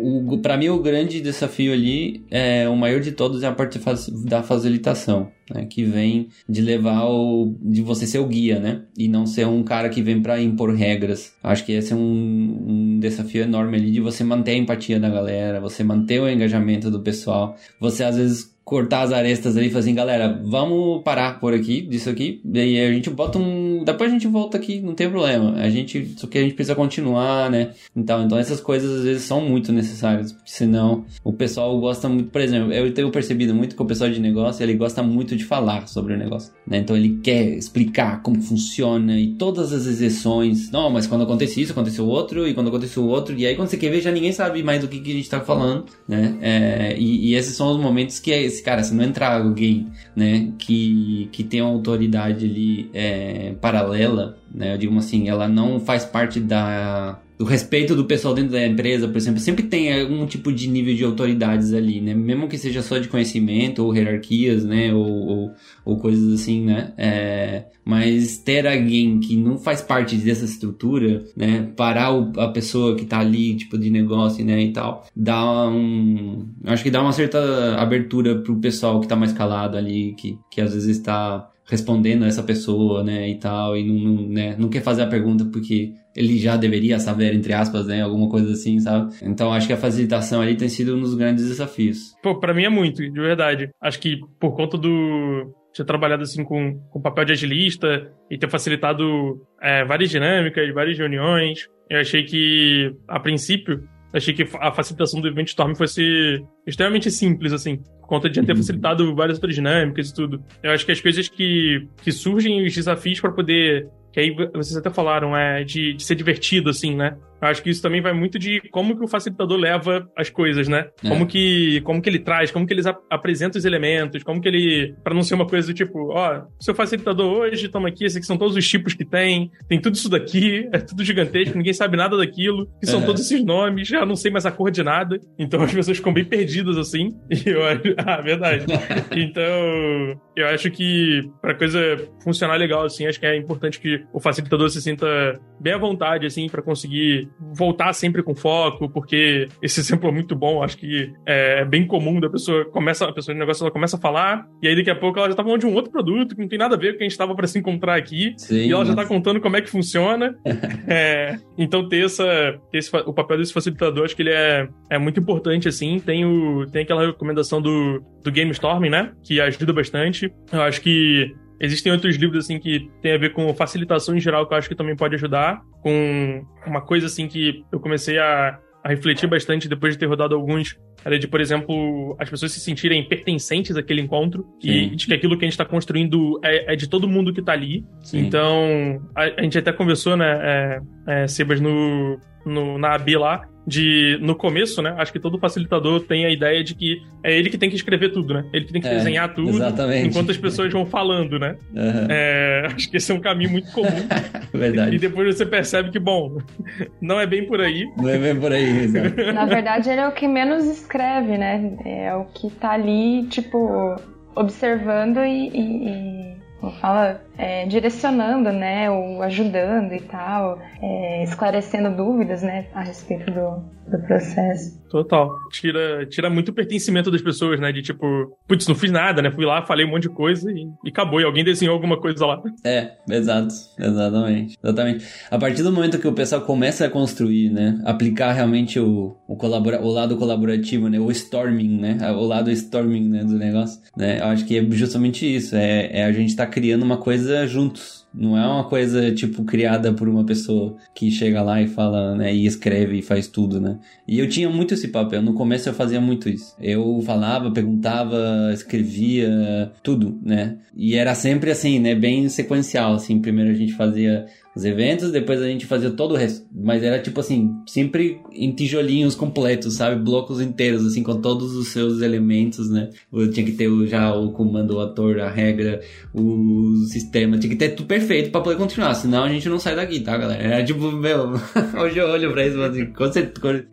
o, para mim o grande desafio ali é o maior de todos é a parte da facilitação, né, que vem de levar o de você ser o guia, né, e não ser um cara que vem para impor regras. Acho que esse é um, um desafio enorme ali de você manter a empatia da galera, você manter o engajamento do pessoal. Você às vezes cortar as arestas ali e falar assim, galera, vamos parar por aqui, disso aqui, e aí a gente bota um. Depois a gente volta aqui, não tem problema. A gente. Só que a gente precisa continuar, né? Então, então essas coisas às vezes são muito necessárias, porque senão o pessoal gosta muito. Por exemplo, eu tenho percebido muito que o pessoal de negócio ele gosta muito de falar sobre o negócio, né? Então ele quer explicar como funciona e todas as exceções. Não, mas quando acontece isso, aconteceu outro, e quando aconteceu outro, e aí quando você quer ver, já ninguém sabe mais do que, que a gente tá falando, né? É, e, e esses são os momentos que é cara, se não entrar alguém, né, que, que tem uma autoridade ali é, paralela, né, eu digo assim, ela não faz parte da, do respeito do pessoal dentro da empresa, por exemplo, sempre tem algum tipo de nível de autoridades ali, né? Mesmo que seja só de conhecimento ou hierarquias, né? Ou, ou, ou coisas assim, né? É, mas ter alguém que não faz parte dessa estrutura, né? Parar o, a pessoa que tá ali, tipo, de negócio, né? E tal, dá um... Acho que dá uma certa abertura pro pessoal que tá mais calado ali, que, que às vezes está respondendo a essa pessoa, né, e tal, e não, não, né, não quer fazer a pergunta porque ele já deveria saber, entre aspas, né, alguma coisa assim, sabe? Então acho que a facilitação ali tem sido um dos grandes desafios. Pô, pra mim é muito, de verdade. Acho que por conta do ter trabalhado assim com, com papel de agilista e ter facilitado é, várias dinâmicas, várias reuniões, eu achei que, a princípio, achei que a facilitação do Event Storm fosse extremamente simples, assim, conta de já ter uhum. facilitado várias outras dinâmicas e tudo. Eu acho que as coisas que, que surgem, os desafios para poder que aí vocês até falaram, é de, de, ser divertido, assim, né? Eu acho que isso também vai muito de como que o facilitador leva as coisas, né? É. Como, que, como que ele traz, como que ele ap apresenta os elementos, como que ele. para não ser uma coisa do tipo, ó, seu facilitador hoje, toma aqui, esses aqui são todos os tipos que tem, tem tudo isso daqui, é tudo gigantesco, ninguém sabe nada daquilo, que são é. todos esses nomes, já não sei mais a cor de nada. Então as pessoas ficam bem perdidas assim. E eu acho. Ah, verdade. então, eu acho que pra coisa funcionar legal, assim, acho que é importante que o facilitador se sinta bem à vontade, assim, para conseguir voltar sempre com foco, porque esse exemplo é muito bom. Acho que é bem comum da pessoa começa, a pessoa de negócio ela começa a falar, e aí daqui a pouco ela já tá falando de um outro produto que não tem nada a ver com o que a gente tava para se encontrar aqui, Sim, e ela já tá contando como é que funciona. é, então ter essa, ter esse, o papel desse facilitador, acho que ele é, é muito importante, assim. Tem, o, tem aquela recomendação do, do Game Storming, né? Que ajuda bastante. Eu acho que Existem outros livros, assim, que tem a ver com facilitação em geral, que eu acho que também pode ajudar. Com uma coisa, assim, que eu comecei a, a refletir bastante depois de ter rodado alguns. Era de, por exemplo, as pessoas se sentirem pertencentes àquele encontro Sim. e de que aquilo que a gente está construindo é, é, de todo mundo que está ali. Sim. Então, a, a, gente até conversou, né, é, é, Sebas, no, no, na AB lá, de no começo, né? Acho que todo facilitador tem a ideia de que é ele que tem que escrever tudo, né? Ele que tem que é, desenhar tudo, exatamente. enquanto as pessoas vão falando, né? Uhum. É, acho que esse é um caminho muito comum. verdade. E depois você percebe que, bom, não é bem por aí. Não é bem por aí. Na verdade, ele é o que menos escreve, né? É o que tá ali, tipo, observando e, e, e fala é, direcionando, né, ou ajudando e tal, é, esclarecendo dúvidas, né, a respeito do, do processo. Total. Tira, tira muito o pertencimento das pessoas, né, de tipo, putz, não fiz nada, né, fui lá, falei um monte de coisa e, e acabou, e alguém desenhou alguma coisa lá. É, exato, exatamente, exatamente. A partir do momento que o pessoal começa a construir, né, aplicar realmente o, o, colabora, o lado colaborativo, né, o storming, né, o lado storming, né, do negócio, né, eu acho que é justamente isso, é, é a gente tá criando uma coisa coisa juntos. Não é uma coisa, tipo, criada por uma pessoa que chega lá e fala, né, e escreve e faz tudo, né? E eu tinha muito esse papel. No começo eu fazia muito isso. Eu falava, perguntava, escrevia, tudo, né? E era sempre assim, né, bem sequencial, assim. Primeiro a gente fazia os eventos, depois a gente fazia todo o resto. Mas era tipo assim, sempre em tijolinhos completos, sabe? Blocos inteiros, assim, com todos os seus elementos, né? Eu tinha que ter já o comando, o ator, a regra, o sistema, tinha que ter tudo perfeito para poder continuar, senão a gente não sai daqui, tá, galera? Era tipo, meu, hoje eu olho pra isso e assim,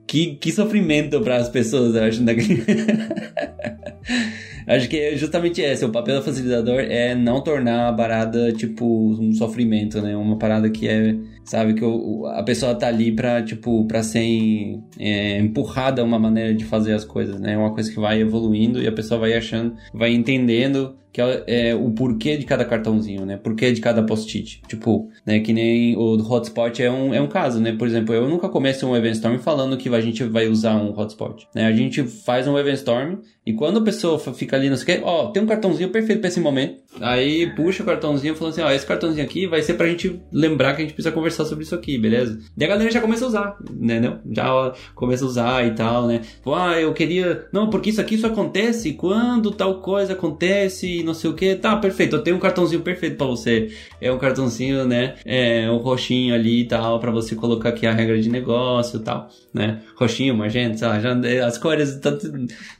que, que sofrimento para as pessoas, eu acho, daqui. Acho que é justamente esse. O papel do facilitador é não tornar a parada, tipo, um sofrimento, né? Uma parada que é, sabe, que o, a pessoa tá ali pra, tipo, pra ser é, empurrada uma maneira de fazer as coisas, né? É uma coisa que vai evoluindo e a pessoa vai achando, vai entendendo que é, o porquê de cada cartãozinho, né? Porquê de cada post-it. Tipo, né? Que nem o hotspot é um, é um caso, né? Por exemplo, eu nunca começo um Eventstorm falando que a gente vai usar um hotspot, né? A gente faz um Eventstorm e quando a pessoa fica ali, não sei o que, ó, tem um cartãozinho perfeito pra esse momento. Aí puxa o cartãozinho e fala assim, ó, esse cartãozinho aqui vai ser pra gente lembrar que a gente precisa conversar sobre isso aqui, beleza? E a galera já começa a usar, né? Não? Já começa a usar e tal, né? Ah, eu queria... Não, porque isso aqui só acontece quando tal coisa acontece não sei o que. Tá, perfeito. Eu tenho um cartãozinho perfeito para você. É um cartãozinho, né? É um roxinho ali e tal, para você colocar aqui a regra de negócio e tal, né? Roxinho, magenta, sei lá, já, as cores, tanto,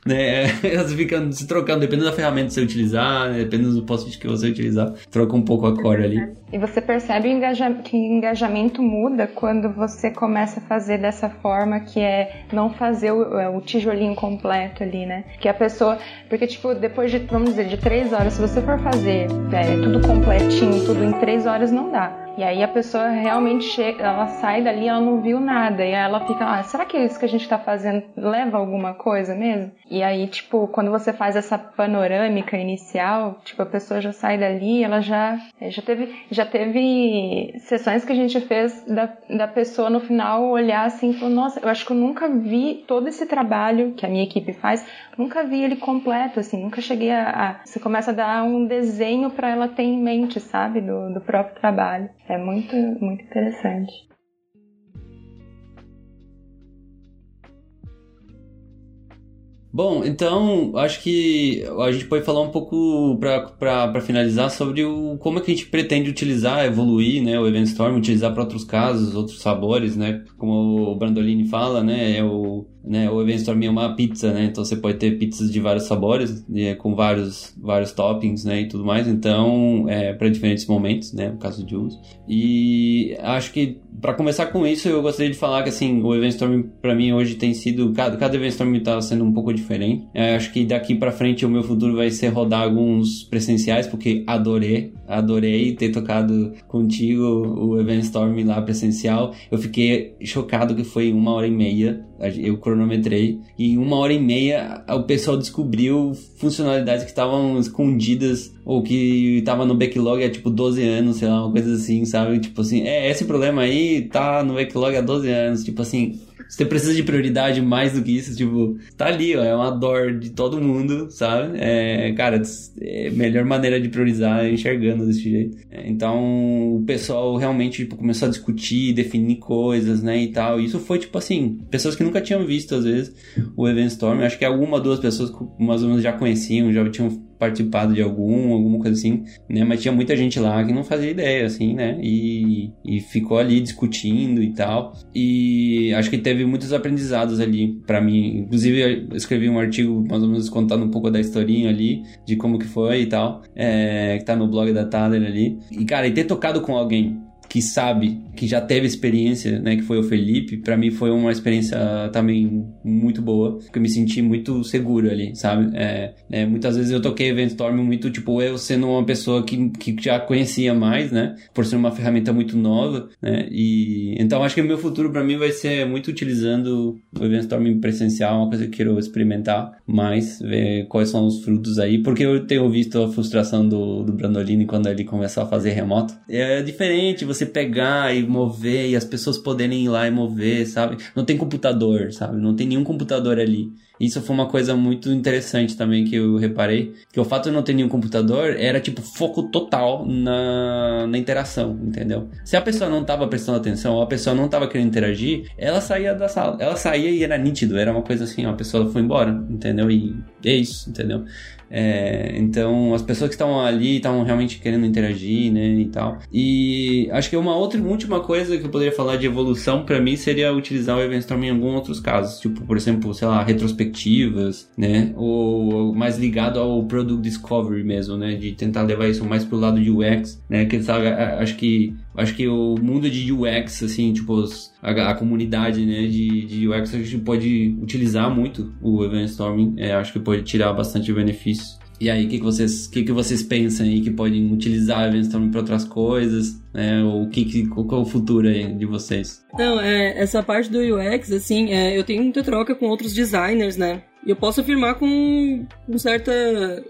né? Elas ficam se trocando, dependendo da ferramenta que você utilizar, né, dependendo do que você utilizar, troca um pouco a cor ali. E você percebe que o engajamento muda quando você começa a fazer dessa forma que é não fazer o, é, o tijolinho completo ali, né? Que a pessoa. Porque, tipo, depois de, vamos dizer, de três horas, se você for fazer é, tudo completinho, tudo em três horas, não dá. E aí a pessoa realmente chega, ela sai dali, ela não viu nada. E ela fica, ah, será que isso que a gente tá fazendo leva alguma coisa mesmo? E aí, tipo, quando você faz essa panorâmica inicial, tipo, a pessoa já sai dali, ela já, já teve, já teve sessões que a gente fez da, da pessoa no final olhar assim e falar, nossa, eu acho que eu nunca vi todo esse trabalho que a minha equipe faz, nunca vi ele completo, assim, nunca cheguei a. a você começa a dar um desenho para ela ter em mente, sabe, do, do próprio trabalho. É muito, muito interessante. Bom, então acho que a gente pode falar um pouco para finalizar sobre o, como é que a gente pretende utilizar, evoluir, né, o Event Storm, utilizar para outros casos, outros sabores, né, como o Brandolini fala, né, é o né? O Evenstorm é uma pizza, né? Então você pode ter pizzas de vários sabores, né? com vários, vários toppings, né? E tudo mais. Então, é para diferentes momentos, né? No caso de uso. E acho que para começar com isso, eu gostaria de falar que assim, o Eventstorm para mim hoje tem sido cada cada Eventstorm está sendo um pouco diferente. É, acho que daqui para frente o meu futuro vai ser rodar alguns presenciais, porque adorei, adorei ter tocado contigo o Eventstorm lá presencial. Eu fiquei chocado que foi uma hora e meia eu cronometrei e em uma hora e meia o pessoal descobriu funcionalidades que estavam escondidas ou que tava no backlog há tipo 12 anos, sei lá, uma coisa assim, sabe? Tipo assim, é, esse problema aí tá no backlog há 12 anos, tipo assim, você precisa de prioridade mais do que isso, tipo, tá ali, ó, é uma dor de todo mundo, sabe? É, cara, é a melhor maneira de priorizar é enxergando desse jeito. É, então, o pessoal realmente, tipo, começou a discutir, definir coisas, né, e tal. Isso foi, tipo assim, pessoas que nunca tinham visto, às vezes, o Event Storm. Acho que alguma, duas pessoas mais ou menos já conheciam, já tinham participado de algum, alguma coisa assim, né? Mas tinha muita gente lá que não fazia ideia, assim, né? E, e ficou ali discutindo e tal. E acho que teve muitos aprendizados ali para mim. Inclusive, eu escrevi um artigo mais ou menos contando um pouco da historinha ali, de como que foi e tal, é, que tá no blog da Thaler ali. E, cara, e ter tocado com alguém que sabe, que já teve experiência, né, que foi o Felipe, para mim foi uma experiência também muito boa, porque eu me senti muito seguro ali, sabe? É, é, muitas vezes eu toquei Event Storm muito, tipo, eu sendo uma pessoa que, que já conhecia mais, né, por ser uma ferramenta muito nova, né, e então acho que o meu futuro para mim vai ser muito utilizando o Event Storm presencial, uma coisa que eu quero experimentar mais, ver quais são os frutos aí, porque eu tenho visto a frustração do, do Brandolini quando ele começou a fazer remoto. É diferente, você pegar e mover e as pessoas poderem ir lá e mover, sabe? Não tem computador, sabe? Não tem nenhum computador ali. Isso foi uma coisa muito interessante também que eu reparei, que o fato de não ter nenhum computador era tipo foco total na, na interação, entendeu? Se a pessoa não tava prestando atenção ou a pessoa não tava querendo interagir, ela saía da sala, ela saía e era nítido, era uma coisa assim, ó, a pessoa foi embora, entendeu? E é isso, entendeu? É, então, as pessoas que estavam ali estavam realmente querendo interagir, né, e tal. E acho que uma outra última coisa que eu poderia falar de evolução para mim seria utilizar o Eventstorm em alguns outros casos, tipo, por exemplo, sei lá, retrospectiva perspectivas, né? Ou mais ligado ao product discovery mesmo, né? De tentar levar isso mais pro lado de UX, né? Que sabe, acho que acho que o mundo de UX, assim, tipo, a, a, comunidade, né, de, de UX, a gente pode utilizar muito o Event Storming, é, acho que pode tirar bastante benefício. E aí, o que, que, vocês, que, que vocês pensam aí que podem utilizar o Storming para outras coisas? Né? Ou que, que, qual é o futuro aí de vocês? Não, é, essa parte do UX, assim, é, eu tenho muita troca com outros designers, né? E eu posso afirmar com, com, certa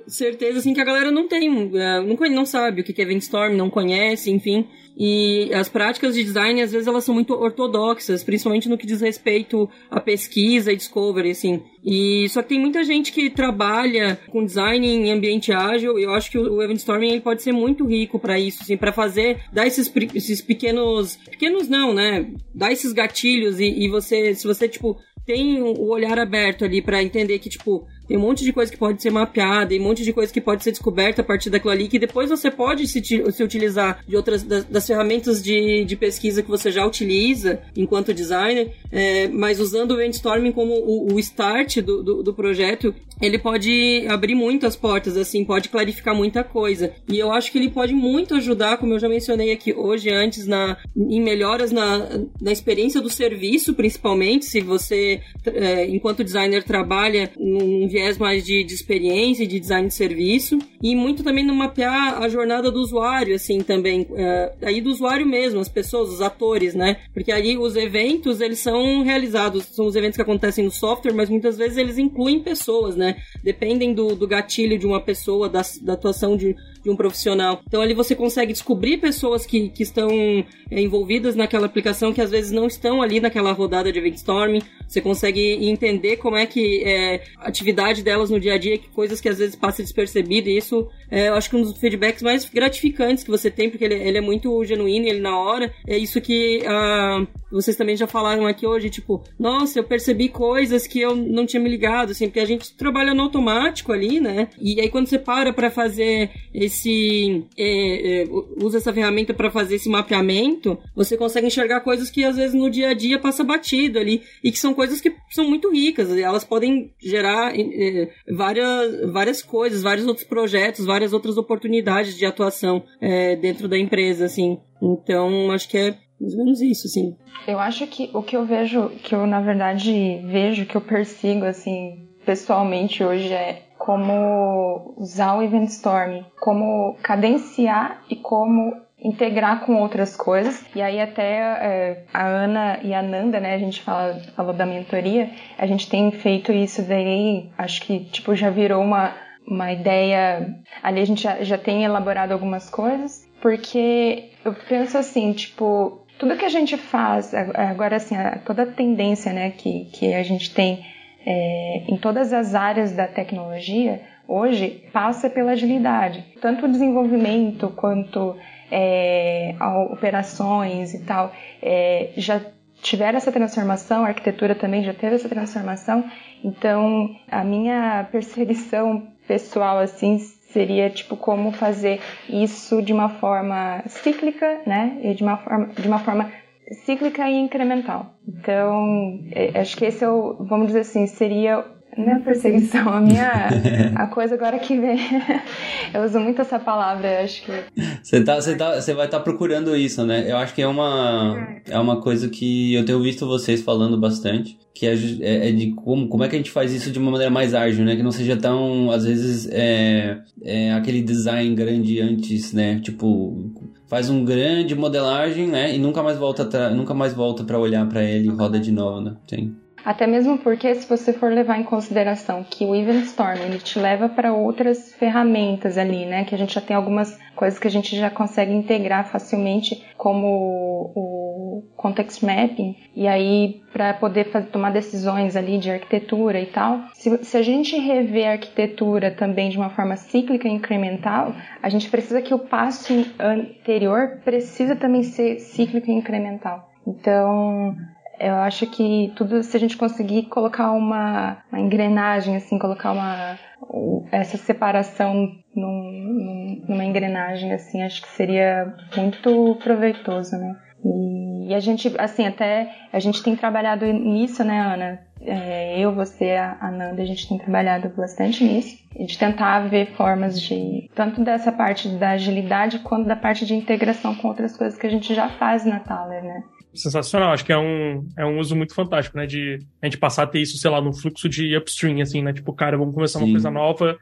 certeza, assim, que a galera não tem, é, não, não sabe o que é Event Storm, não conhece, enfim. E as práticas de design, às vezes, elas são muito ortodoxas, principalmente no que diz respeito à pesquisa e discovery, assim. E só que tem muita gente que trabalha com design em ambiente ágil, e eu acho que o Event Storming ele pode ser muito rico para isso, assim, para fazer, dar esses, esses pequenos, pequenos não, né? Dar esses gatilhos e, e você, se você, tipo, tem o olhar aberto ali para entender que, tipo, tem um monte de coisa que pode ser mapeada e um monte de coisa que pode ser descoberta a partir daquilo ali, que depois você pode se, se utilizar de outras das, das ferramentas de, de, pesquisa que você já utiliza enquanto designer, é, mas usando o brainstorming como o, o start do, do, do, projeto, ele pode abrir muitas portas, assim, pode clarificar muita coisa. E eu acho que ele pode muito ajudar, como eu já mencionei aqui hoje antes, na, em melhoras na, na experiência do serviço, principalmente, se você, é, enquanto designer, trabalha num viés mais de, de experiência de design de serviço, e muito também no mapear a jornada do usuário, assim, também, é, aí do usuário mesmo, as pessoas, os atores, né? Porque ali os eventos, eles são realizados, são os eventos que acontecem no software, mas muitas vezes eles incluem pessoas, né? Dependem do, do gatilho de uma pessoa, da, da atuação de de um profissional. Então ali você consegue descobrir pessoas que, que estão é, envolvidas naquela aplicação que às vezes não estão ali naquela rodada de storming. Você consegue entender como é que é, a atividade delas no dia a dia, que coisas que às vezes passam despercebido. E isso é, eu acho que um dos feedbacks mais gratificantes que você tem, porque ele, ele é muito genuíno, ele na hora. É isso que uh, vocês também já falaram aqui hoje, tipo, nossa, eu percebi coisas que eu não tinha me ligado, assim, porque a gente trabalha no automático ali, né? E aí quando você para para fazer esse esse é, é, usa essa ferramenta para fazer esse mapeamento, você consegue enxergar coisas que às vezes no dia a dia passa batido ali e que são coisas que são muito ricas. Elas podem gerar é, várias, várias coisas, vários outros projetos, várias outras oportunidades de atuação é, dentro da empresa, assim. Então, acho que é mais ou menos isso, assim. Eu acho que o que eu vejo, que eu na verdade vejo, que eu persigo, assim, pessoalmente hoje é como usar o Event Storm, como cadenciar e como integrar com outras coisas. E aí até é, a Ana e a Nanda, né, a gente fala, falou da mentoria, a gente tem feito isso daí, acho que tipo já virou uma, uma ideia, ali a gente já, já tem elaborado algumas coisas, porque eu penso assim, tipo, tudo que a gente faz, agora assim, toda a tendência, né, que, que a gente tem é, em todas as áreas da tecnologia hoje passa pela agilidade. Tanto o desenvolvimento quanto é, operações e tal é, já tiveram essa transformação, a arquitetura também já teve essa transformação. Então, a minha perseguição pessoal assim seria tipo como fazer isso de uma forma cíclica, né? E de uma forma, de uma forma cíclica e incremental. Então, é, acho que esse é o, vamos dizer assim, seria não é perseguição, a minha a coisa agora que vem. eu uso muito essa palavra, acho que. Você tá, você tá, você vai estar tá procurando isso, né? Eu acho que é uma é uma coisa que eu tenho visto vocês falando bastante, que é, é, é, de como, como é que a gente faz isso de uma maneira mais ágil, né? Que não seja tão, às vezes, é, é aquele design grande antes, né? Tipo, faz um grande modelagem, né? E nunca mais volta, nunca mais volta para olhar para ele e roda de novo, né? Sim. Até mesmo porque se você for levar em consideração que o Event Storm ele te leva para outras ferramentas ali, né? Que a gente já tem algumas coisas que a gente já consegue integrar facilmente, como o context mapping, e aí para poder fazer, tomar decisões ali de arquitetura e tal. Se, se a gente rever a arquitetura também de uma forma cíclica e incremental, a gente precisa que o passo anterior precisa também ser cíclico e incremental. Então, eu acho que tudo, se a gente conseguir colocar uma, uma engrenagem, assim, colocar uma, essa separação num, numa engrenagem, assim, acho que seria muito proveitoso, né? E, a gente, assim, até a gente tem trabalhado nisso, né, Ana? é, eu, você, a Nanda, a gente tem trabalhado bastante nisso, de tentar ver formas de, tanto dessa parte da agilidade, quanto da parte de integração com outras coisas que a gente já faz na Thaler, né? Sensacional. Acho que é um, é um uso muito fantástico, né? De a gente passar a ter isso, sei lá, no fluxo de upstream, assim, né? Tipo, cara, vamos começar Sim. uma coisa nova.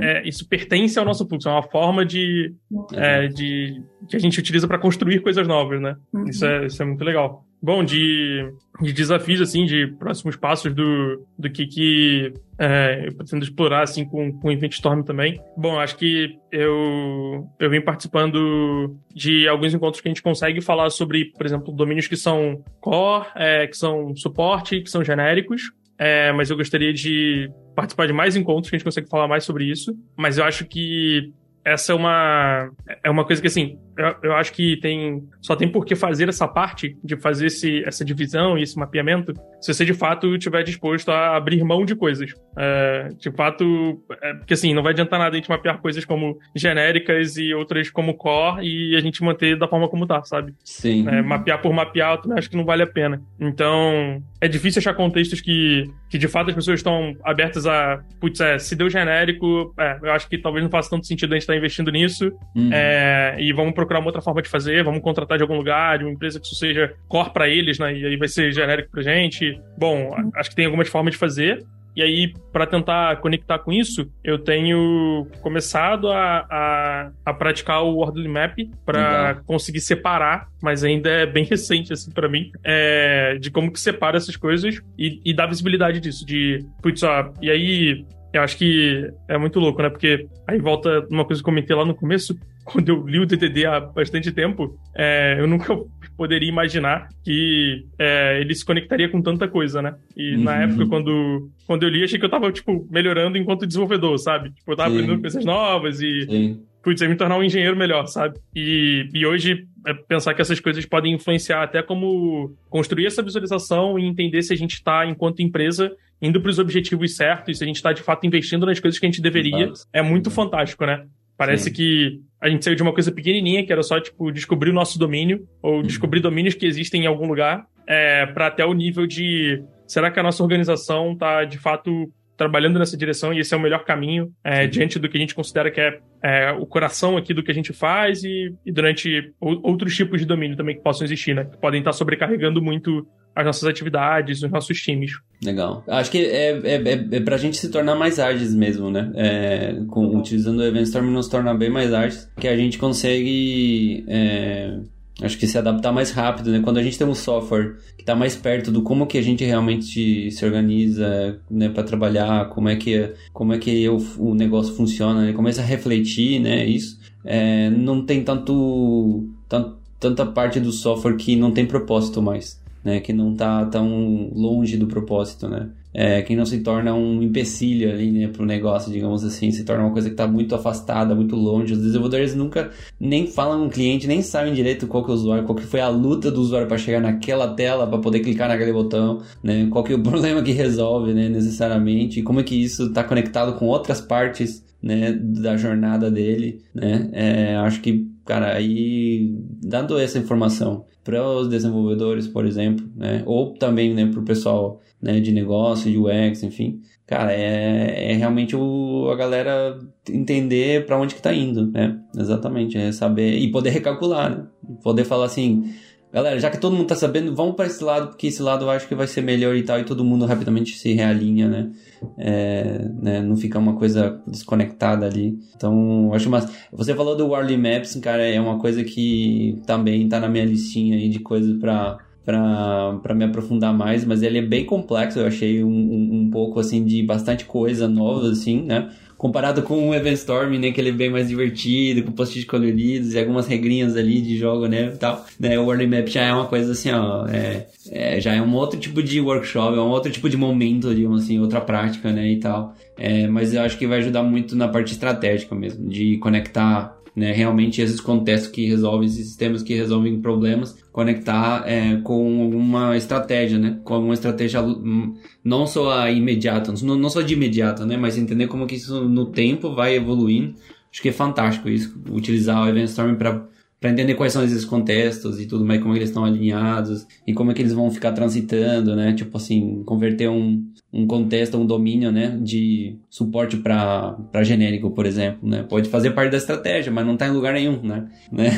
É, isso pertence ao nosso fluxo, é uma forma de, é, de que a gente utiliza para construir coisas novas, né? Uhum. Isso, é, isso é muito legal. Bom, de, de desafios, assim, de próximos passos do, do que, que é, eu pretendo explorar, assim, com, com o Event Storm também. Bom, acho que eu, eu vim participando de alguns encontros que a gente consegue falar sobre, por exemplo, domínios que são core, é, que são suporte, que são genéricos. É, mas eu gostaria de participar de mais encontros que a gente consegue falar mais sobre isso. Mas eu acho que essa é uma é uma coisa que assim eu, eu, acho que tem só tem por que fazer essa parte de fazer esse, essa divisão e esse mapeamento se você de fato estiver disposto a abrir mão de coisas. É, de fato é, porque assim não vai adiantar nada a gente mapear coisas como genéricas e outras como core e a gente manter da forma como tá sabe? Sim. É, mapear por mapear eu também acho que não vale a pena. Então é difícil achar contextos que que de fato as pessoas estão abertas a putz é, se deu genérico é, eu acho que talvez não faça tanto sentido a gente estar investindo nisso uhum. é, e vamos procurar uma outra forma de fazer, vamos contratar de algum lugar, de uma empresa que isso seja core para eles, né? E aí vai ser genérico pra gente. Bom, acho que tem algumas formas de fazer. E aí, para tentar conectar com isso, eu tenho começado a, a, a praticar o Orderly Map para conseguir separar, mas ainda é bem recente, assim, para mim, é, de como que separa essas coisas e, e dar visibilidade disso. De, putz, ó, e aí eu acho que é muito louco, né? Porque aí volta uma coisa que eu comentei lá no começo, quando eu li o DDD há bastante tempo, é, eu nunca poderia imaginar que é, ele se conectaria com tanta coisa, né? E uhum. na época, quando, quando eu li, achei que eu tava, tipo, melhorando enquanto desenvolvedor, sabe? Tipo, eu tava Sim. aprendendo coisas novas e... Sim. Putz, me tornar um engenheiro melhor, sabe? E, e hoje, é pensar que essas coisas podem influenciar até como construir essa visualização e entender se a gente está, enquanto empresa, indo para os objetivos certos, se a gente está de fato investindo nas coisas que a gente deveria, é muito fantástico, né? Parece Sim. que a gente saiu de uma coisa pequenininha, que era só, tipo, descobrir o nosso domínio, ou uhum. descobrir domínios que existem em algum lugar, é, para até o nível de será que a nossa organização está, de fato, trabalhando nessa direção e esse é o melhor caminho é, diante do que a gente considera que é, é, o coração aqui do que a gente faz e, e durante outros tipos de domínio também que possam existir, né? Que podem estar sobrecarregando muito as nossas atividades, os nossos times. Legal. Acho que é, é, é, é pra gente se tornar mais ágeis mesmo, né? É, com, utilizando o Eventstorm nos torna bem mais ágeis, que a gente consegue é, acho que se adaptar mais rápido, né? Quando a gente tem um software que está mais perto do como que a gente realmente se organiza, né, para trabalhar, como é que como é que o, o negócio funciona, né? começa a refletir, né? Isso é, não tem tanto, tanto tanta parte do software que não tem propósito mais né, que não está tão longe do propósito, né? É, que não se torna um empecilho ali, né, para o negócio, digamos assim, se torna uma coisa que está muito afastada, muito longe. Os desenvolvedores nunca nem falam com o cliente, nem sabem direito qual que é o usuário, qual que foi a luta do usuário para chegar naquela tela, para poder clicar naquele botão, né? Qual que é o problema que resolve, né, necessariamente, e como é que isso está conectado com outras partes, né, da jornada dele, né? É, acho que, cara, aí dando essa informação para os desenvolvedores, por exemplo, né? Ou também, né, para o pessoal né, de negócio, de UX, enfim. Cara, é, é realmente o, a galera entender para onde que tá indo, né? Exatamente, é saber e poder recalcular, né? Poder falar assim, galera, já que todo mundo tá sabendo, vamos para esse lado, porque esse lado eu acho que vai ser melhor e tal, e todo mundo rapidamente se realinha, né? É, né? Não fica uma coisa desconectada ali. Então, acho mas Você falou do Warly Maps, cara, é uma coisa que também tá na minha listinha aí de coisas para para me aprofundar mais, mas ele é bem complexo, eu achei um, um, um pouco assim de bastante coisa nova assim, né? Comparado com o Eventstorm, né, que ele é bem mais divertido, com post-it coloridos e algumas regrinhas ali de jogo, né, e tal. Né, o Warning Map já é uma coisa assim, ó, é, é, já é um outro tipo de workshop, é um outro tipo de momento, digamos assim, outra prática, né, e tal. É, mas eu acho que vai ajudar muito na parte estratégica mesmo, de conectar né, realmente esses contextos que resolvem, esses sistemas que resolvem problemas, conectar é, com alguma estratégia, né, com alguma estratégia hum, não só imediata, não, não só de imediata, né, mas entender como que isso no tempo vai evoluindo. Acho que é fantástico isso, utilizar o Event Storm para para entender quais são esses contextos e tudo mais, como eles estão alinhados e como é que eles vão ficar transitando, né? Tipo assim, converter um, um contexto, um domínio, né, de suporte para genérico, por exemplo, né? Pode fazer parte da estratégia, mas não está em lugar nenhum, né? né?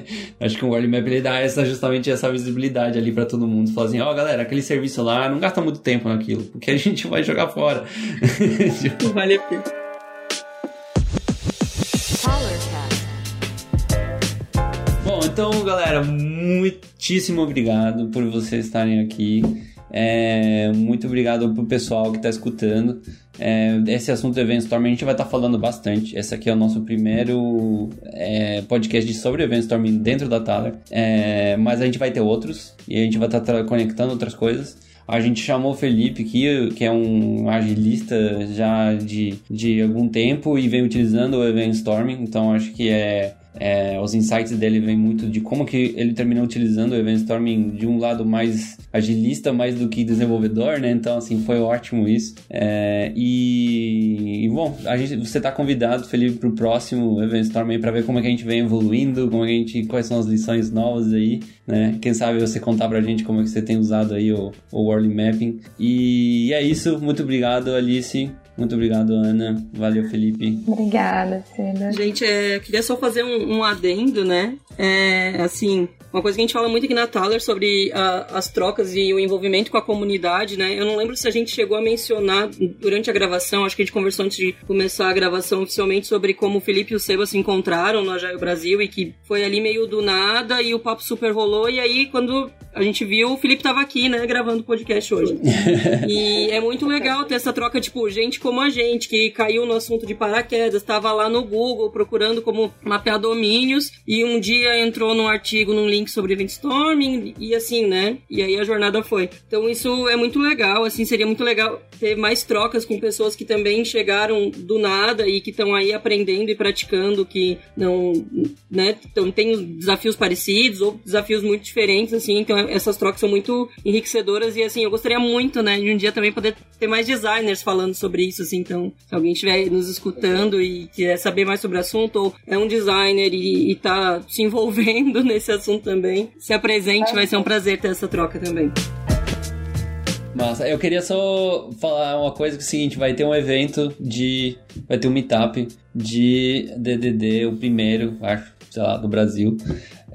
Acho que o World Map ele dá essa, justamente essa visibilidade ali para todo mundo. Fala assim, ó, oh, galera, aquele serviço lá não gasta muito tempo naquilo, porque a gente vai jogar fora. tipo... Vale a pena. Bom, então, galera, muitíssimo obrigado por vocês estarem aqui. É, muito obrigado pro pessoal que está escutando. É, esse assunto Event Storm a gente vai estar tá falando bastante. Esse aqui é o nosso primeiro é, podcast sobre Event Storm dentro da Thaler. É, mas a gente vai ter outros e a gente vai estar tá conectando outras coisas. A gente chamou o Felipe, que, que é um agilista já de, de algum tempo e vem utilizando o Event Storming, então acho que é é, os insights dele vêm muito de como que ele terminou utilizando o Event Storming de um lado mais agilista, mais do que desenvolvedor, né? Então, assim, foi ótimo isso. É, e, e, bom, a gente, você está convidado, Felipe, para o próximo Event Storming para ver como é que a gente vem evoluindo, como é que a gente, quais são as lições novas aí, né? Quem sabe você contar para a gente como é que você tem usado aí o, o World Mapping. E é isso, muito obrigado, Alice. Muito obrigado, Ana. Valeu, Felipe. Obrigada, Cida. Gente, é, queria só fazer um, um adendo, né? É, assim, uma coisa que a gente fala muito aqui na Thaler sobre a, as trocas e o envolvimento com a comunidade, né? Eu não lembro se a gente chegou a mencionar durante a gravação, acho que a gente conversou antes de começar a gravação oficialmente sobre como o Felipe e o Seba se encontraram no Agile Brasil e que foi ali meio do nada e o papo super rolou. E aí, quando a gente viu, o Felipe tava aqui, né, gravando o podcast hoje. e é muito legal ter essa troca, tipo, gente como a gente, que caiu no assunto de paraquedas, tava lá no Google procurando como mapear domínios e um dia entrou num artigo, num link sobre event storming e assim, né? E aí a jornada foi. Então isso é muito legal, assim, seria muito legal ter mais trocas com pessoas que também chegaram do nada e que estão aí aprendendo e praticando, que não, né, então tem desafios parecidos ou desafios muito diferentes, assim, então essas trocas são muito enriquecedoras e assim, eu gostaria muito, né, de um dia também poder ter mais designers falando sobre isso, assim, então se alguém estiver nos escutando e quiser saber mais sobre o assunto ou é um designer e, e tá se envolvendo nesse assunto também, se apresente, vai ser um prazer ter essa troca também. Massa. Eu queria só falar uma coisa que é o seguinte, vai ter um evento de... Vai ter um meetup de DDD, o primeiro, acho, sei lá, do Brasil.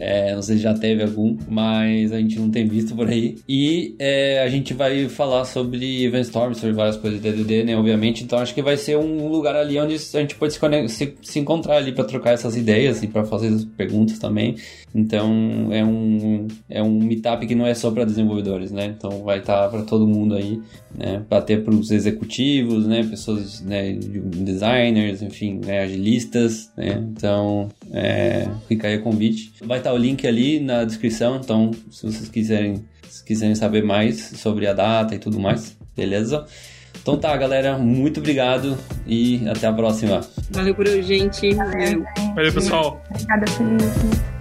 É, não sei se já teve algum, mas a gente não tem visto por aí. E é, a gente vai falar sobre Event Storm, sobre várias coisas de DDD, né? Obviamente. Então acho que vai ser um lugar ali onde a gente pode se, se, se encontrar ali para trocar essas ideias e para fazer as perguntas também. Então é um, é um meetup que não é só para desenvolvedores, né? Então vai estar tá para todo mundo aí, né? Ter para os executivos, né? Pessoas, né? Designers, enfim, né? agilistas, né? Então é, fica aí o convite. Vai estar tá o link ali na descrição, então se vocês quiserem, se quiserem saber mais sobre a data e tudo mais, beleza? Então tá, galera, muito obrigado e até a próxima. Valeu por hoje, gente. Valeu, Valeu pessoal. Obrigada, Felipe.